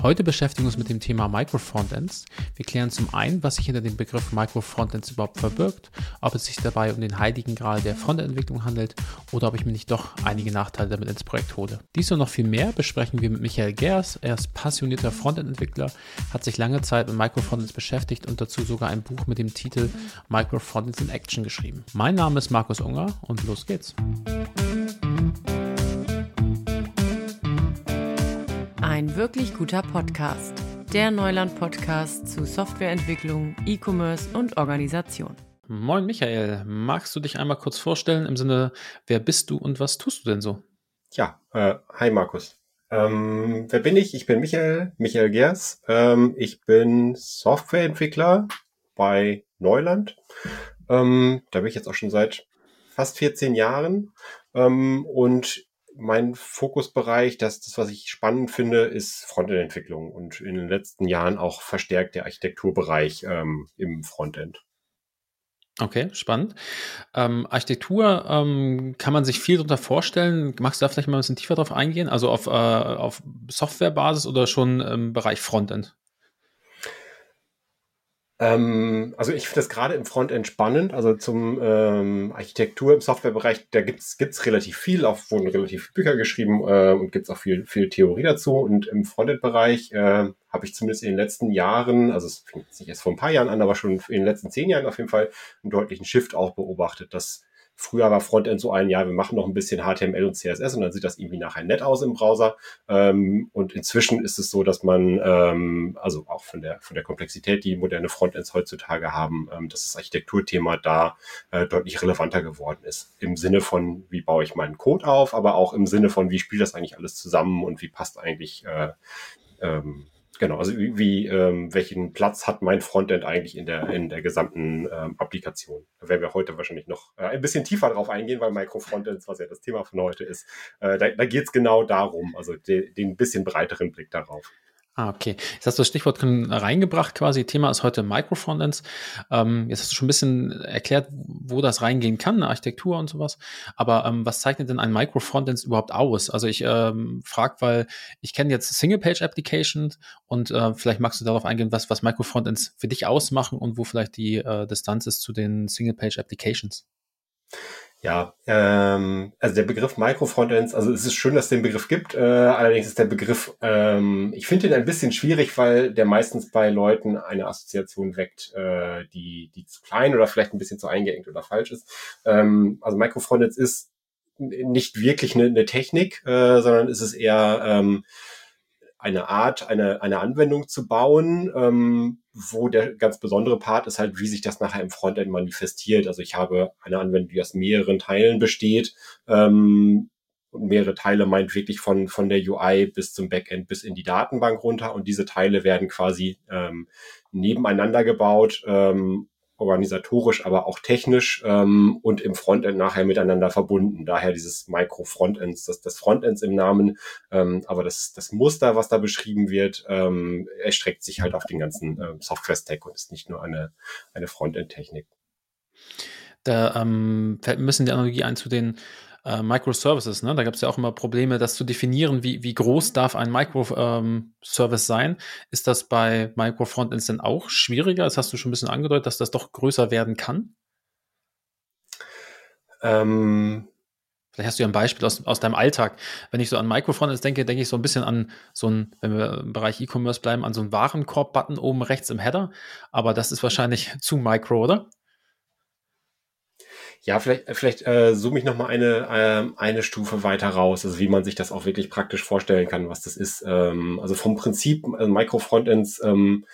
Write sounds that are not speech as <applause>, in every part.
Heute beschäftigen wir uns mit dem Thema Microfrontends. Wir klären zum einen, was sich hinter dem Begriff Microfrontends überhaupt verbirgt, ob es sich dabei um den heiligen Gral der Frontend-Entwicklung handelt oder ob ich mir nicht doch einige Nachteile damit ins Projekt hole. Dies und noch viel mehr besprechen wir mit Michael Gers. Er ist passionierter Frontend-Entwickler, hat sich lange Zeit mit Microfrontends beschäftigt und dazu sogar ein Buch mit dem Titel Microfrontends in Action geschrieben. Mein Name ist Markus Unger und los geht's. Ein wirklich guter Podcast. Der Neuland-Podcast zu Softwareentwicklung, E-Commerce und Organisation. Moin Michael, magst du dich einmal kurz vorstellen im Sinne, wer bist du und was tust du denn so? Ja, äh, hi Markus. Ähm, wer bin ich? Ich bin Michael, Michael Gers. Ähm, ich bin Softwareentwickler bei Neuland. Ähm, da bin ich jetzt auch schon seit fast 14 Jahren. Ähm, und mein Fokusbereich, das, das, was ich spannend finde, ist Frontend-Entwicklung und in den letzten Jahren auch verstärkt der Architekturbereich ähm, im Frontend. Okay, spannend. Ähm, Architektur ähm, kann man sich viel darunter vorstellen. Magst du da vielleicht mal ein bisschen tiefer drauf eingehen? Also auf, äh, auf Softwarebasis oder schon im Bereich Frontend? Ähm, also ich finde das gerade im Frontend spannend. Also zum ähm, Architektur im Softwarebereich, da gibt's gibt's relativ viel, auch wurden relativ viele Bücher geschrieben äh, und gibt's auch viel, viel Theorie dazu. Und im Frontend-Bereich äh, habe ich zumindest in den letzten Jahren, also es fing jetzt nicht erst vor ein paar Jahren an, aber schon in den letzten zehn Jahren auf jeden Fall einen deutlichen Shift auch beobachtet, dass Früher war Frontend so ein, ja, wir machen noch ein bisschen HTML und CSS und dann sieht das irgendwie nachher nett aus im Browser. Ähm, und inzwischen ist es so, dass man, ähm, also auch von der, von der Komplexität, die moderne Frontends heutzutage haben, ähm, dass das Architekturthema da äh, deutlich relevanter geworden ist. Im Sinne von, wie baue ich meinen Code auf, aber auch im Sinne von, wie spielt das eigentlich alles zusammen und wie passt eigentlich äh, ähm, Genau, also wie, wie ähm, welchen Platz hat mein Frontend eigentlich in der in der gesamten ähm, Applikation? Da werden wir heute wahrscheinlich noch äh, ein bisschen tiefer drauf eingehen, weil Microfrontends, was ja das Thema von heute ist, äh, da, da geht es genau darum, also de, den bisschen breiteren Blick darauf. Ah, okay. Jetzt hast du das Stichwort reingebracht quasi. Thema ist heute Microfrontends. Ähm, jetzt hast du schon ein bisschen erklärt, wo das reingehen kann, Architektur und sowas. Aber ähm, was zeichnet denn ein Microfrontends überhaupt aus? Also ich ähm, frage, weil ich kenne jetzt Single-Page-Applications und äh, vielleicht magst du darauf eingehen, was, was Microfrontends für dich ausmachen und wo vielleicht die äh, Distanz ist zu den Single-Page-Applications. Ja, ähm, also der Begriff Microfrontends, also es ist schön, dass es den Begriff gibt, äh, allerdings ist der Begriff, ähm, ich finde ihn ein bisschen schwierig, weil der meistens bei Leuten eine Assoziation weckt, äh, die, die zu klein oder vielleicht ein bisschen zu eingeengt oder falsch ist. Ähm, also Microfrontends ist nicht wirklich eine, eine Technik, äh, sondern ist es eher ähm, eine Art, eine, eine Anwendung zu bauen, ähm, wo der ganz besondere Part ist halt, wie sich das nachher im Frontend manifestiert. Also ich habe eine Anwendung, die aus mehreren Teilen besteht. Ähm, und mehrere Teile meint wirklich von, von der UI bis zum Backend bis in die Datenbank runter. Und diese Teile werden quasi ähm, nebeneinander gebaut ähm, organisatorisch, aber auch technisch ähm, und im Frontend nachher miteinander verbunden. Daher dieses Micro-Frontends, das, das Frontends im Namen, ähm, aber das, das Muster, was da beschrieben wird, ähm, erstreckt sich halt auf den ganzen ähm, Software-Stack und ist nicht nur eine, eine Frontend-Technik. Da ähm, fällt ein bisschen die Analogie ein zu den äh, Microservices, ne? Da gab es ja auch immer Probleme, das zu definieren, wie, wie groß darf ein Microservice ähm, sein. Ist das bei Microfrontends denn auch schwieriger? Das hast du schon ein bisschen angedeutet, dass das doch größer werden kann. Ähm, Vielleicht hast du ja ein Beispiel aus, aus deinem Alltag. Wenn ich so an Microfrontends denke, denke ich so ein bisschen an so ein, wenn wir im Bereich E-Commerce bleiben, an so einen Warenkorb-Button oben rechts im Header. Aber das ist wahrscheinlich <laughs> zu micro, oder? Ja, vielleicht, vielleicht äh, zoome ich nochmal eine, äh, eine Stufe weiter raus, also wie man sich das auch wirklich praktisch vorstellen kann, was das ist. Ähm, also vom Prinzip äh, Microfrontends, ähm,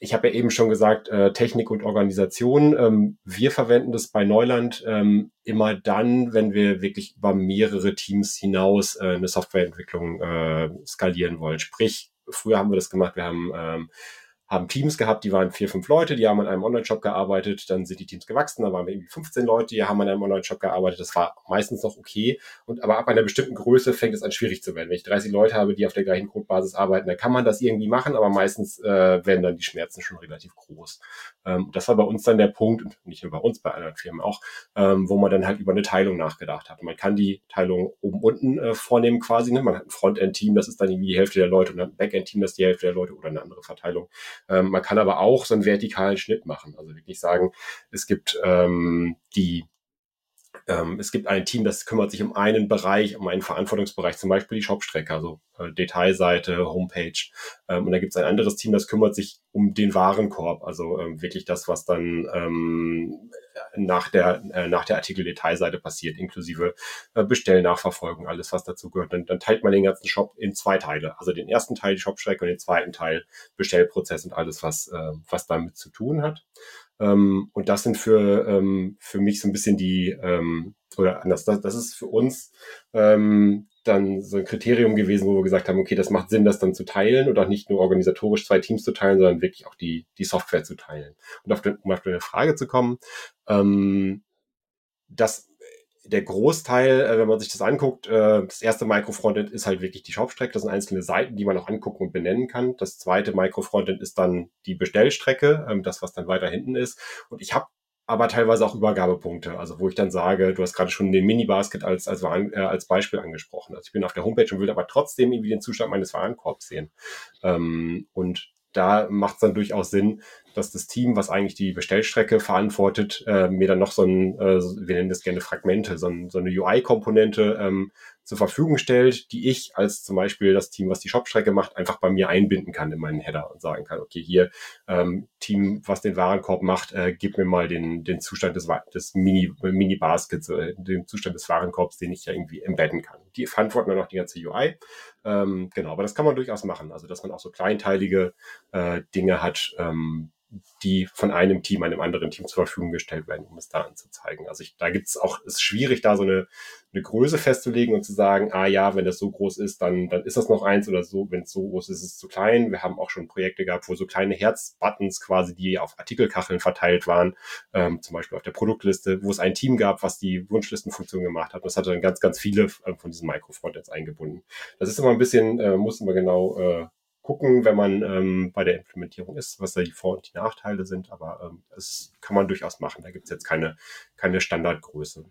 ich habe ja eben schon gesagt, äh, Technik und Organisation. Ähm, wir verwenden das bei Neuland ähm, immer dann, wenn wir wirklich über mehrere Teams hinaus äh, eine Softwareentwicklung äh, skalieren wollen. Sprich, früher haben wir das gemacht, wir haben ähm, haben Teams gehabt, die waren vier, fünf Leute, die haben an einem Online-Shop gearbeitet, dann sind die Teams gewachsen, da waren wir irgendwie 15 Leute, die haben an einem Online-Shop gearbeitet, das war meistens noch okay. Und aber ab einer bestimmten Größe fängt es an schwierig zu werden. Wenn ich 30 Leute habe, die auf der gleichen Grundbasis arbeiten, dann kann man das irgendwie machen, aber meistens äh, werden dann die Schmerzen schon relativ groß. Ähm, das war bei uns dann der Punkt, und nicht nur bei uns, bei anderen Firmen auch, ähm, wo man dann halt über eine Teilung nachgedacht hat. Man kann die Teilung oben unten äh, vornehmen quasi. Ne? Man hat ein Frontend-Team, das ist dann irgendwie die Hälfte der Leute und ein Backend-Team, das ist die Hälfte der Leute oder eine andere Verteilung. Ähm, man kann aber auch so einen vertikalen Schnitt machen. Also wirklich sagen, es gibt ähm, die ähm, es gibt ein Team, das kümmert sich um einen Bereich, um einen Verantwortungsbereich, zum Beispiel die Shopstrecke, also äh, Detailseite, Homepage. Ähm, und da gibt es ein anderes Team, das kümmert sich um den Warenkorb, also ähm, wirklich das, was dann ähm, nach der äh, nach der Artikel-Detailseite passiert, inklusive äh, Bestellnachverfolgung, alles was dazu gehört. Dann, dann teilt man den ganzen Shop in zwei Teile, also den ersten Teil die Shopstrecke und den zweiten Teil Bestellprozess und alles was äh, was damit zu tun hat. Ähm, und das sind für, ähm, für mich so ein bisschen die, ähm, oder anders, das, das ist für uns ähm, dann so ein Kriterium gewesen, wo wir gesagt haben, okay, das macht Sinn, das dann zu teilen und auch nicht nur organisatorisch zwei Teams zu teilen, sondern wirklich auch die, die Software zu teilen. Und auf, den, um auf deine Frage zu kommen, ähm, das der Großteil, äh, wenn man sich das anguckt, äh, das erste Micro-Frontend ist halt wirklich die Shopstrecke. Das sind einzelne Seiten, die man auch angucken und benennen kann. Das zweite Micro-Frontend ist dann die Bestellstrecke, ähm, das, was dann weiter hinten ist. Und ich habe aber teilweise auch Übergabepunkte, also wo ich dann sage, du hast gerade schon den Mini-Basket als, als, äh, als Beispiel angesprochen. Also ich bin auf der Homepage und will aber trotzdem irgendwie den Zustand meines Warenkorbs sehen. Ähm, und da macht es dann durchaus Sinn, dass das Team, was eigentlich die Bestellstrecke verantwortet, äh, mir dann noch so ein, äh, wir nennen das gerne Fragmente, so, ein, so eine UI-Komponente ähm, zur Verfügung stellt, die ich als zum Beispiel das Team, was die Shopstrecke macht, einfach bei mir einbinden kann in meinen Header und sagen kann, okay, hier ähm, Team, was den Warenkorb macht, äh, gib mir mal den, den Zustand des, des Mini, Mini Baskets, äh, den Zustand des Warenkorbs, den ich ja irgendwie embedden kann. Die verantworten dann auch die ganze UI. Ähm, genau, aber das kann man durchaus machen. Also, dass man auch so kleinteilige äh, Dinge hat, ähm, die von einem Team einem anderen Team zur Verfügung gestellt werden, um es da anzuzeigen. Also ich, da gibt es auch, ist schwierig, da so eine, eine Größe festzulegen und zu sagen, ah ja, wenn das so groß ist, dann, dann ist das noch eins oder so, wenn es so groß ist, ist es zu klein. Wir haben auch schon Projekte gehabt, wo so kleine Herzbuttons quasi, die auf Artikelkacheln verteilt waren, ähm, zum Beispiel auf der Produktliste, wo es ein Team gab, was die Wunschlistenfunktion gemacht hat. Das hatte dann ganz, ganz viele äh, von diesen Microfrontends eingebunden. Das ist immer ein bisschen, äh, muss immer genau äh, gucken, wenn man ähm, bei der Implementierung ist, was da die Vor- und die Nachteile sind. Aber ähm, das kann man durchaus machen. Da gibt es jetzt keine, keine Standardgröße.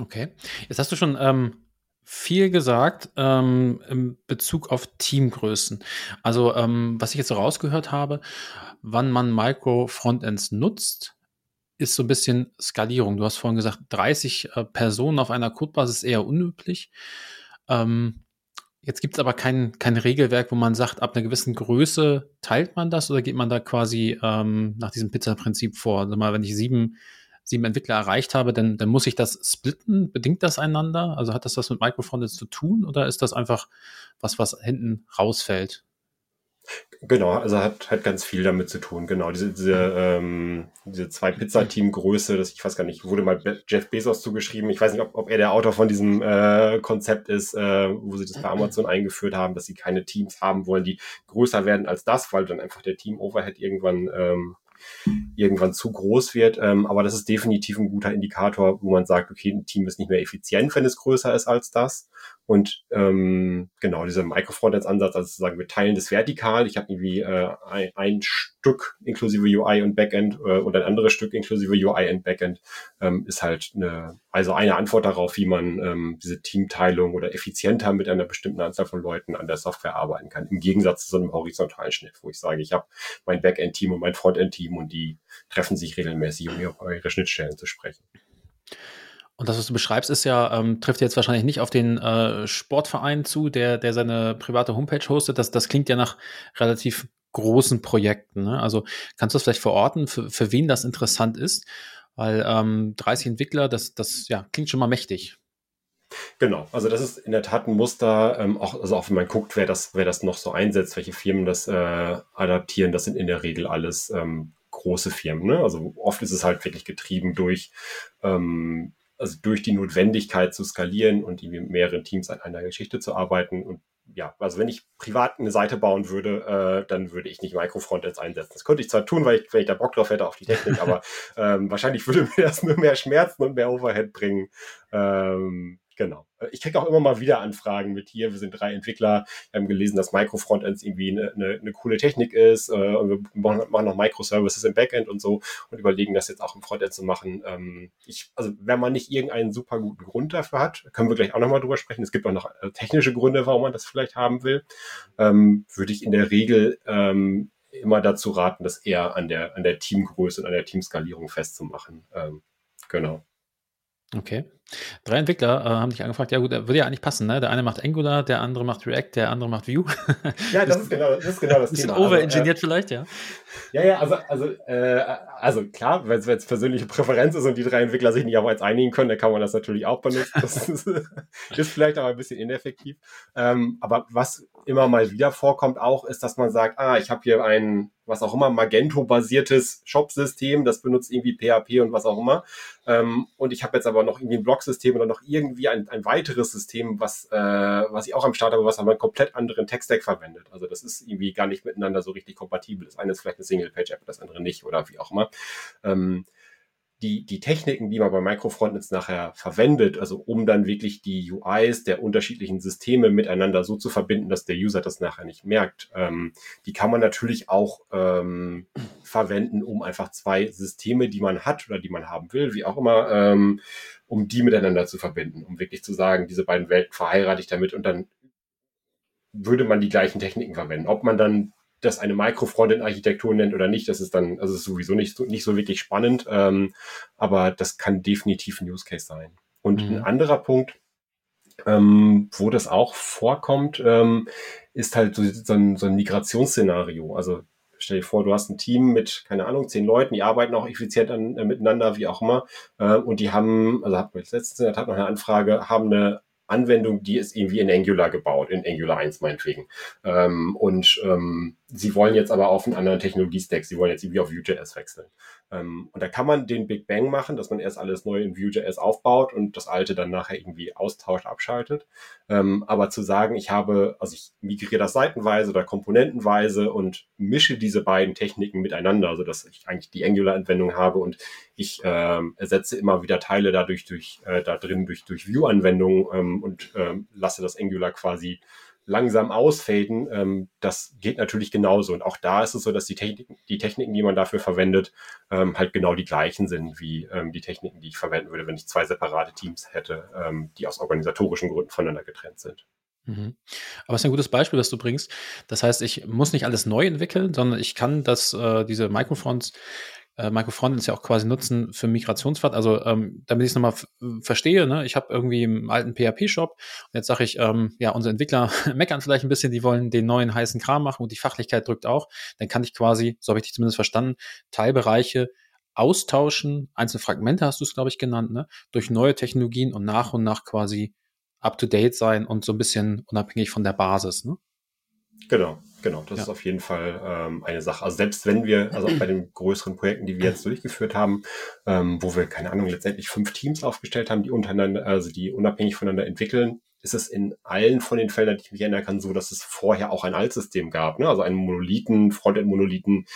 Okay. Jetzt hast du schon ähm, viel gesagt ähm, in Bezug auf Teamgrößen. Also, ähm, was ich jetzt so rausgehört habe, wann man Micro-Frontends nutzt, ist so ein bisschen Skalierung. Du hast vorhin gesagt, 30 äh, Personen auf einer Codebasis ist eher unüblich. Ähm, Jetzt gibt es aber kein, kein Regelwerk, wo man sagt, ab einer gewissen Größe teilt man das oder geht man da quasi ähm, nach diesem Pizza-Prinzip vor? Also mal, wenn ich sieben, sieben Entwickler erreicht habe, dann, dann muss ich das splitten. Bedingt das einander? Also hat das was mit Microfrontends zu tun oder ist das einfach was, was hinten rausfällt? Genau, also hat, hat ganz viel damit zu tun. Genau, diese, diese, ähm, diese zwei Pizza-Team-Größe, das ich weiß gar nicht, wurde mal Jeff Bezos zugeschrieben. Ich weiß nicht, ob, ob er der Autor von diesem äh, Konzept ist, äh, wo sie das bei Amazon <clears throat> eingeführt haben, dass sie keine Teams haben wollen, die größer werden als das, weil dann einfach der Team-Overhead irgendwann ähm, irgendwann zu groß wird. Ähm, aber das ist definitiv ein guter Indikator, wo man sagt, okay, ein Team ist nicht mehr effizient, wenn es größer ist als das. Und ähm, genau, dieser Microfrontends-Ansatz, also zu sagen, wir teilen das vertikal. Ich habe irgendwie äh, ein, ein, Stück inklusive UI und Backend äh, und ein anderes Stück inklusive UI und Backend, ähm, ist halt eine, also eine Antwort darauf, wie man ähm, diese Teamteilung oder effizienter mit einer bestimmten Anzahl von Leuten an der Software arbeiten kann. Im Gegensatz zu so einem horizontalen Schnitt, wo ich sage, ich habe mein Backend-Team und mein Frontend-Team und die treffen sich regelmäßig, um über ihre Schnittstellen zu sprechen. Und das, was du beschreibst, ist ja, ähm, trifft jetzt wahrscheinlich nicht auf den äh, Sportverein zu, der, der seine private Homepage hostet. Das, das klingt ja nach relativ großen Projekten. Ne? Also kannst du das vielleicht verorten, für, für wen das interessant ist? Weil ähm, 30 Entwickler, das, das ja, klingt schon mal mächtig. Genau, also das ist in der Tat ein Muster, ähm, auch, also auch wenn man guckt, wer das, wer das noch so einsetzt, welche Firmen das äh, adaptieren, das sind in der Regel alles ähm, große Firmen. Ne? Also oft ist es halt wirklich getrieben durch ähm, also durch die Notwendigkeit zu skalieren und mit mehreren Teams an einer Geschichte zu arbeiten. Und ja, also wenn ich privat eine Seite bauen würde, äh, dann würde ich nicht Microfrontends einsetzen. Das könnte ich zwar tun, weil ich, wenn ich da Bock drauf hätte auf die Technik, <laughs> aber ähm, wahrscheinlich würde mir das nur mehr Schmerzen und mehr Overhead bringen. Ähm, Genau. Ich kriege auch immer mal wieder Anfragen mit hier. Wir sind drei Entwickler. Wir haben gelesen, dass Microfrontends irgendwie eine, eine, eine coole Technik ist. Äh, und wir machen noch Microservices im Backend und so und überlegen, das jetzt auch im Frontend zu machen. Ähm, ich, also wenn man nicht irgendeinen super guten Grund dafür hat, können wir gleich auch nochmal drüber sprechen. Es gibt auch noch äh, technische Gründe, warum man das vielleicht haben will. Ähm, würde ich in der Regel ähm, immer dazu raten, das eher an der, an der Teamgröße und an der Teamskalierung festzumachen. Ähm, genau. Okay. Drei Entwickler äh, haben dich angefragt, ja gut, würde ja eigentlich passen, ne? Der eine macht Angular, der andere macht React, der andere macht Vue. <laughs> Ja, das, das ist genau das, ist genau das Thema. overengineert also, äh, vielleicht, ja. Ja, ja, also, also, äh, also klar, wenn es jetzt persönliche Präferenz ist und die drei Entwickler sich nicht auf eins einigen können, dann kann man das natürlich auch benutzen. Das <laughs> ist, <laughs> ist vielleicht aber ein bisschen ineffektiv. Ähm, aber was immer mal wieder vorkommt auch, ist, dass man sagt, ah, ich habe hier ein, was auch immer, Magento-basiertes Shop-System, das benutzt irgendwie PHP und was auch immer. Ähm, und ich habe jetzt aber noch irgendwie ein Blog-System oder noch irgendwie ein, ein weiteres System, was, äh, was ich auch am Start habe, was aber einen komplett anderen Tech-Stack verwendet. Also das ist irgendwie gar nicht miteinander so richtig kompatibel. Das eine ist vielleicht eine Single-Page-App, das andere nicht oder wie auch immer. Ähm, die, die Techniken, die man bei Microfrontends nachher verwendet, also um dann wirklich die UIs der unterschiedlichen Systeme miteinander so zu verbinden, dass der User das nachher nicht merkt, ähm, die kann man natürlich auch ähm, verwenden, um einfach zwei Systeme, die man hat oder die man haben will, wie auch immer, ähm, um die miteinander zu verbinden, um wirklich zu sagen, diese beiden Welten verheirate ich damit und dann würde man die gleichen Techniken verwenden. Ob man dann das eine Micro-Frontend-Architektur nennt oder nicht, das ist dann, also ist sowieso nicht so, nicht so wirklich spannend, ähm, aber das kann definitiv ein Use Case sein. Und mhm. ein anderer Punkt, ähm, wo das auch vorkommt, ähm, ist halt so, so, ein, so ein Migrationsszenario. Also stell dir vor, du hast ein Team mit, keine Ahnung, zehn Leuten, die arbeiten auch effizient an, äh, miteinander, wie auch immer, äh, und die haben, also hat man jetzt letztens Tat noch eine Anfrage, haben eine Anwendung, die ist irgendwie in Angular gebaut, in Angular 1 meinetwegen. Ähm, und ähm, sie wollen jetzt aber auf einen anderen Technologie-Stack, sie wollen jetzt irgendwie auf Vue.js wechseln. Ähm, und da kann man den Big Bang machen, dass man erst alles neu in Vue.js aufbaut und das alte dann nachher irgendwie austauscht, abschaltet. Ähm, aber zu sagen, ich habe, also ich migriere das seitenweise oder komponentenweise und mische diese beiden Techniken miteinander, so dass ich eigentlich die Angular-Anwendung habe und ich ähm, ersetze immer wieder Teile dadurch durch, äh, da drin durch, durch Vue-Anwendungen ähm, und ähm, lasse das Angular quasi langsam ausfaden, ähm, das geht natürlich genauso. Und auch da ist es so, dass die, Techniken, die Techniken, die man dafür verwendet, ähm, halt genau die gleichen sind wie ähm, die Techniken, die ich verwenden würde, wenn ich zwei separate Teams hätte, ähm, die aus organisatorischen Gründen voneinander getrennt sind. Mhm. Aber es ist ein gutes Beispiel, das du bringst. Das heißt, ich muss nicht alles neu entwickeln, sondern ich kann das, äh, diese Microphones äh, Microfrontends ja auch quasi nutzen für Migrationspfad. Also ähm, damit ich es nochmal verstehe, ne? ich habe irgendwie einen alten PHP-Shop und jetzt sage ich, ähm, ja, unsere Entwickler <laughs> meckern vielleicht ein bisschen, die wollen den neuen heißen Kram machen und die Fachlichkeit drückt auch. Dann kann ich quasi, so habe ich dich zumindest verstanden, Teilbereiche austauschen, einzelne Fragmente hast du es, glaube ich, genannt, ne? durch neue Technologien und nach und nach quasi up-to-date sein und so ein bisschen unabhängig von der Basis. Ne? Genau, genau. Das ja. ist auf jeden Fall ähm, eine Sache. Also selbst wenn wir, also auch bei den größeren Projekten, die wir jetzt durchgeführt haben, ähm, wo wir, keine Ahnung, letztendlich fünf Teams aufgestellt haben, die untereinander, also die unabhängig voneinander entwickeln, ist es in allen von den Fällen, die ich mich erinnern kann, so, dass es vorher auch ein Altsystem gab, ne? also einen Monolithen, Frontend-Monolithen,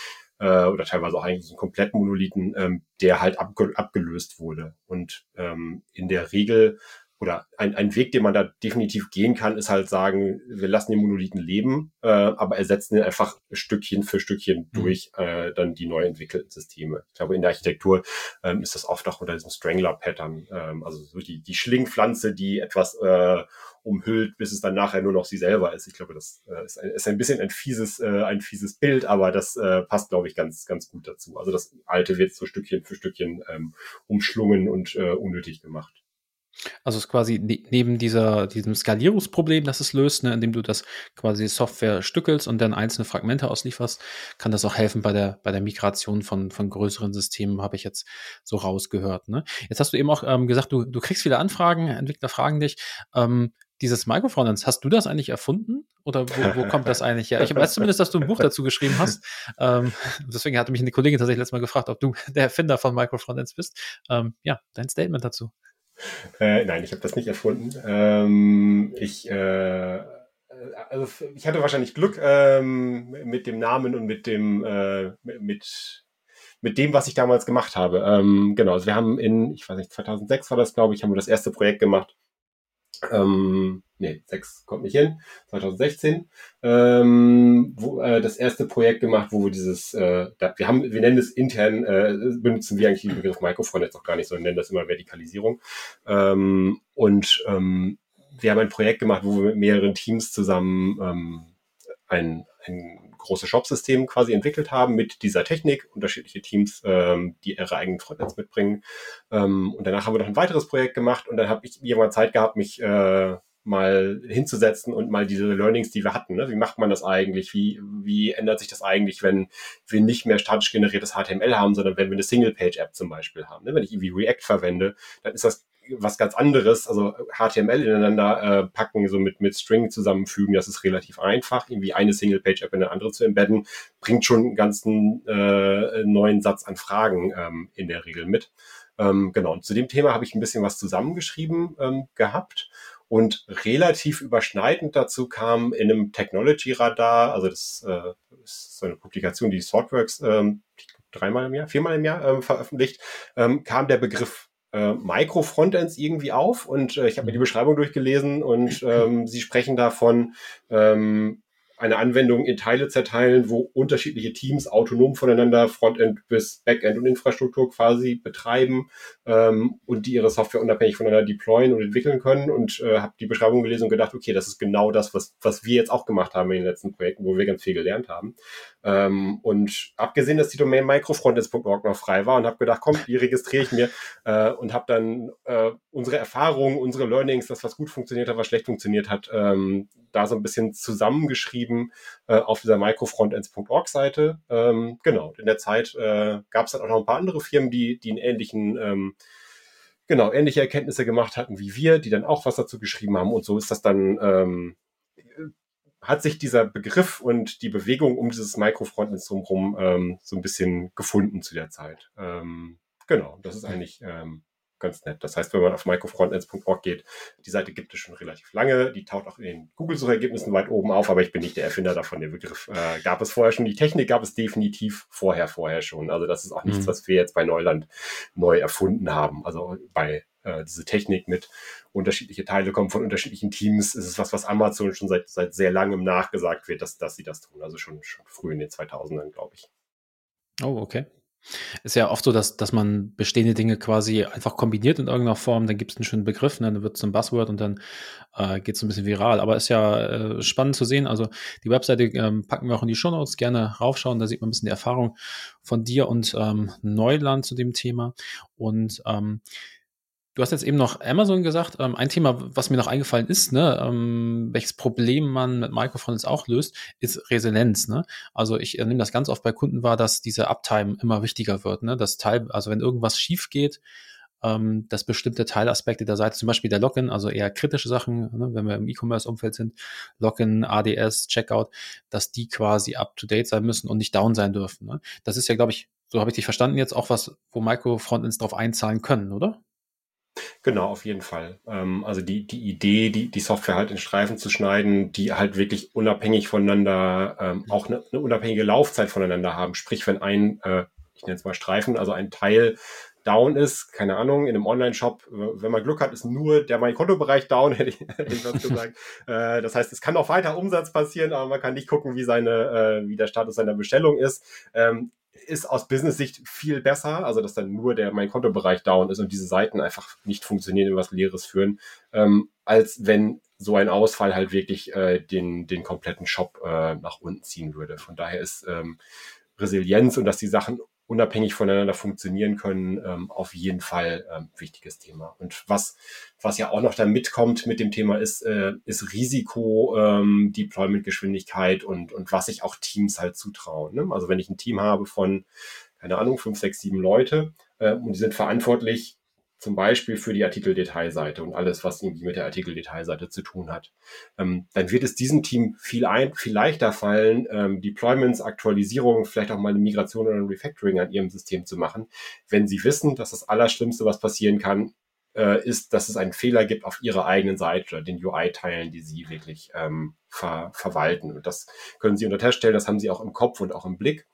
äh, oder teilweise auch eigentlich so einen kompletten Monolithen, ähm, der halt abge abgelöst wurde. Und ähm, in der Regel oder ein, ein Weg, den man da definitiv gehen kann, ist halt sagen, wir lassen den Monolithen leben, äh, aber ersetzen ihn einfach Stückchen für Stückchen mhm. durch äh, dann die neu entwickelten Systeme. Ich glaube, in der Architektur ähm, ist das oft auch unter diesem Strangler-Pattern, ähm, also so die, die Schlingpflanze, die etwas äh, umhüllt, bis es dann nachher nur noch sie selber ist. Ich glaube, das äh, ist, ein, ist ein bisschen ein fieses, äh, ein fieses Bild, aber das äh, passt, glaube ich, ganz, ganz gut dazu. Also das Alte wird so Stückchen für Stückchen ähm, umschlungen und äh, unnötig gemacht. Also es ist quasi ne neben dieser, diesem Skalierungsproblem, das es löst, ne, indem du das quasi Software stückelst und dann einzelne Fragmente auslieferst, kann das auch helfen bei der, bei der Migration von, von größeren Systemen, habe ich jetzt so rausgehört. Ne? Jetzt hast du eben auch ähm, gesagt, du, du kriegst viele Anfragen, Entwickler fragen dich. Ähm, dieses Microfrontends, hast du das eigentlich erfunden? Oder wo, wo kommt das eigentlich her? Ich weiß zumindest, dass du ein Buch dazu geschrieben hast. Ähm, deswegen hatte mich eine Kollegin tatsächlich letztes Mal gefragt, ob du der Erfinder von Microfrontends bist. Ähm, ja, dein Statement dazu. Äh, nein, ich habe das nicht erfunden. Ähm, ich, äh, also ich hatte wahrscheinlich Glück ähm, mit dem Namen und mit dem, äh, mit, mit dem, was ich damals gemacht habe. Ähm, genau, also wir haben in, ich weiß nicht, 2006 war das, glaube ich, haben wir das erste Projekt gemacht. Ähm, nee, 6 kommt nicht hin, 2016, ähm, wo, äh, das erste Projekt gemacht, wo wir dieses, äh, da, wir haben, wir nennen es intern, äh, benutzen wir eigentlich den Begriff Microfront jetzt auch gar nicht, sondern nennen das immer Vertikalisierung. Ähm, und ähm, wir haben ein Projekt gemacht, wo wir mit mehreren Teams zusammen ähm, ein, ein großes Shop-System quasi entwickelt haben mit dieser Technik, unterschiedliche Teams, ähm, die ihre eigenen Frontends mitbringen. Ähm, und danach haben wir noch ein weiteres Projekt gemacht und dann habe ich irgendwann Zeit gehabt, mich äh, mal hinzusetzen und mal diese Learnings, die wir hatten, ne? wie macht man das eigentlich? Wie, wie ändert sich das eigentlich, wenn wir nicht mehr statisch generiertes HTML haben, sondern wenn wir eine Single-Page-App zum Beispiel haben? Ne? Wenn ich irgendwie React verwende, dann ist das was ganz anderes, also HTML ineinander äh, packen, so mit, mit String zusammenfügen, das ist relativ einfach. Irgendwie eine Single-Page-App in eine andere zu embedden, bringt schon einen ganzen äh, neuen Satz an Fragen ähm, in der Regel mit. Ähm, genau, und zu dem Thema habe ich ein bisschen was zusammengeschrieben ähm, gehabt. Und relativ überschneidend dazu kam in einem Technology Radar, also das äh, ist so eine Publikation, die Thoughtworks ähm, dreimal im Jahr, viermal im Jahr ähm, veröffentlicht, ähm, kam der Begriff äh, Micro-Frontends irgendwie auf und äh, ich habe mir die mhm. Beschreibung durchgelesen und <clears throat> ähm, sie sprechen davon, ähm, eine Anwendung in Teile zerteilen, wo unterschiedliche Teams autonom voneinander Frontend bis Backend und Infrastruktur quasi betreiben ähm, und die ihre Software unabhängig voneinander deployen und entwickeln können und äh, habe die Beschreibung gelesen und gedacht, okay, das ist genau das, was, was wir jetzt auch gemacht haben in den letzten Projekten, wo wir ganz viel gelernt haben. Ähm, und abgesehen, dass die Domain microfrontends.org noch frei war und habe gedacht, komm, die registriere ich mir äh, und habe dann äh, unsere Erfahrungen, unsere Learnings, das, was gut funktioniert hat, was schlecht funktioniert hat, ähm, da so ein bisschen zusammengeschrieben äh, auf dieser microfrontends.org-Seite. Ähm, genau, in der Zeit äh, gab es dann auch noch ein paar andere Firmen, die, die einen ähnlichen ähm, genau, ähnliche Erkenntnisse gemacht hatten wie wir, die dann auch was dazu geschrieben haben. Und so ist das dann, ähm, hat sich dieser Begriff und die Bewegung um dieses Microfrontends drumherum ähm, so ein bisschen gefunden zu der Zeit. Ähm, genau, das ist eigentlich ähm, ganz nett. Das heißt, wenn man auf microfrontends.org geht, die Seite gibt es schon relativ lange, die taucht auch in den Google-Suchergebnissen weit oben auf, aber ich bin nicht der Erfinder davon. Der Begriff äh, gab es vorher schon. Die Technik gab es definitiv vorher, vorher schon. Also das ist auch nichts, mhm. was wir jetzt bei Neuland neu erfunden haben. Also bei äh, diese Technik mit unterschiedliche Teile kommen von unterschiedlichen Teams. Es ist was, was Amazon schon seit, seit sehr langem nachgesagt wird, dass, dass sie das tun. Also schon, schon früh in den 2000ern, glaube ich. Oh, okay. Ist ja oft so, dass, dass man bestehende Dinge quasi einfach kombiniert in irgendeiner Form, dann gibt es einen schönen Begriff, ne, dann wird es ein Buzzword und dann äh, geht es ein bisschen viral. Aber ist ja äh, spannend zu sehen. Also die Webseite ähm, packen wir auch in die Show Notes gerne raufschauen, da sieht man ein bisschen die Erfahrung von dir und ähm, Neuland zu dem Thema. Und ähm, Du hast jetzt eben noch Amazon gesagt. Ähm, ein Thema, was mir noch eingefallen ist, ne, ähm, welches Problem man mit Microphones auch löst, ist Resilienz. Ne? Also ich äh, nehme das ganz oft bei Kunden wahr, dass diese Uptime immer wichtiger wird. Ne? Das Teil, also wenn irgendwas schief geht, ähm, dass bestimmte Teilaspekte der Seite, zum Beispiel der Login, also eher kritische Sachen, ne, wenn wir im E-Commerce-Umfeld sind, Login, ADS, Checkout, dass die quasi up-to-date sein müssen und nicht down sein dürfen. Ne? Das ist ja, glaube ich, so habe ich dich verstanden jetzt auch was, wo Micro-Frontends drauf einzahlen können, oder? Genau, auf jeden Fall. Ähm, also die, die Idee, die, die Software halt in Streifen zu schneiden, die halt wirklich unabhängig voneinander, ähm, auch eine, eine unabhängige Laufzeit voneinander haben. Sprich, wenn ein, äh, ich nenne es mal Streifen, also ein Teil down ist, keine Ahnung, in einem Online-Shop, wenn man Glück hat, ist nur der mein Kontobereich down, <laughs> hätte ich, hätte ich was <laughs> gesagt. äh, das heißt, es kann auch weiter Umsatz passieren, aber man kann nicht gucken, wie seine, äh, wie der Status seiner Bestellung ist. Ähm, ist aus Business-Sicht viel besser, also dass dann nur der mein Kontobereich down ist und diese Seiten einfach nicht funktionieren, in was Leeres führen, ähm, als wenn so ein Ausfall halt wirklich äh, den, den kompletten Shop äh, nach unten ziehen würde. Von daher ist ähm, Resilienz und dass die Sachen unabhängig voneinander funktionieren können, ähm, auf jeden Fall ähm, wichtiges Thema. Und was, was ja auch noch da mitkommt mit dem Thema ist, äh, ist Risiko, ähm, Deployment-Geschwindigkeit und, und was sich auch Teams halt zutrauen. Ne? Also wenn ich ein Team habe von, keine Ahnung, fünf, sechs, sieben Leute äh, und die sind verantwortlich zum Beispiel für die Artikeldetailseite und alles, was irgendwie mit der Artikeldetailseite zu tun hat, ähm, dann wird es diesem Team viel, ein, viel leichter fallen, ähm, Deployments, Aktualisierungen, vielleicht auch mal eine Migration oder ein Refactoring an ihrem System zu machen, wenn sie wissen, dass das Allerschlimmste, was passieren kann, äh, ist, dass es einen Fehler gibt auf ihrer eigenen Seite oder den UI-Teilen, die sie wirklich ähm, ver verwalten. Und das können sie unter Test stellen, das haben sie auch im Kopf und auch im Blick.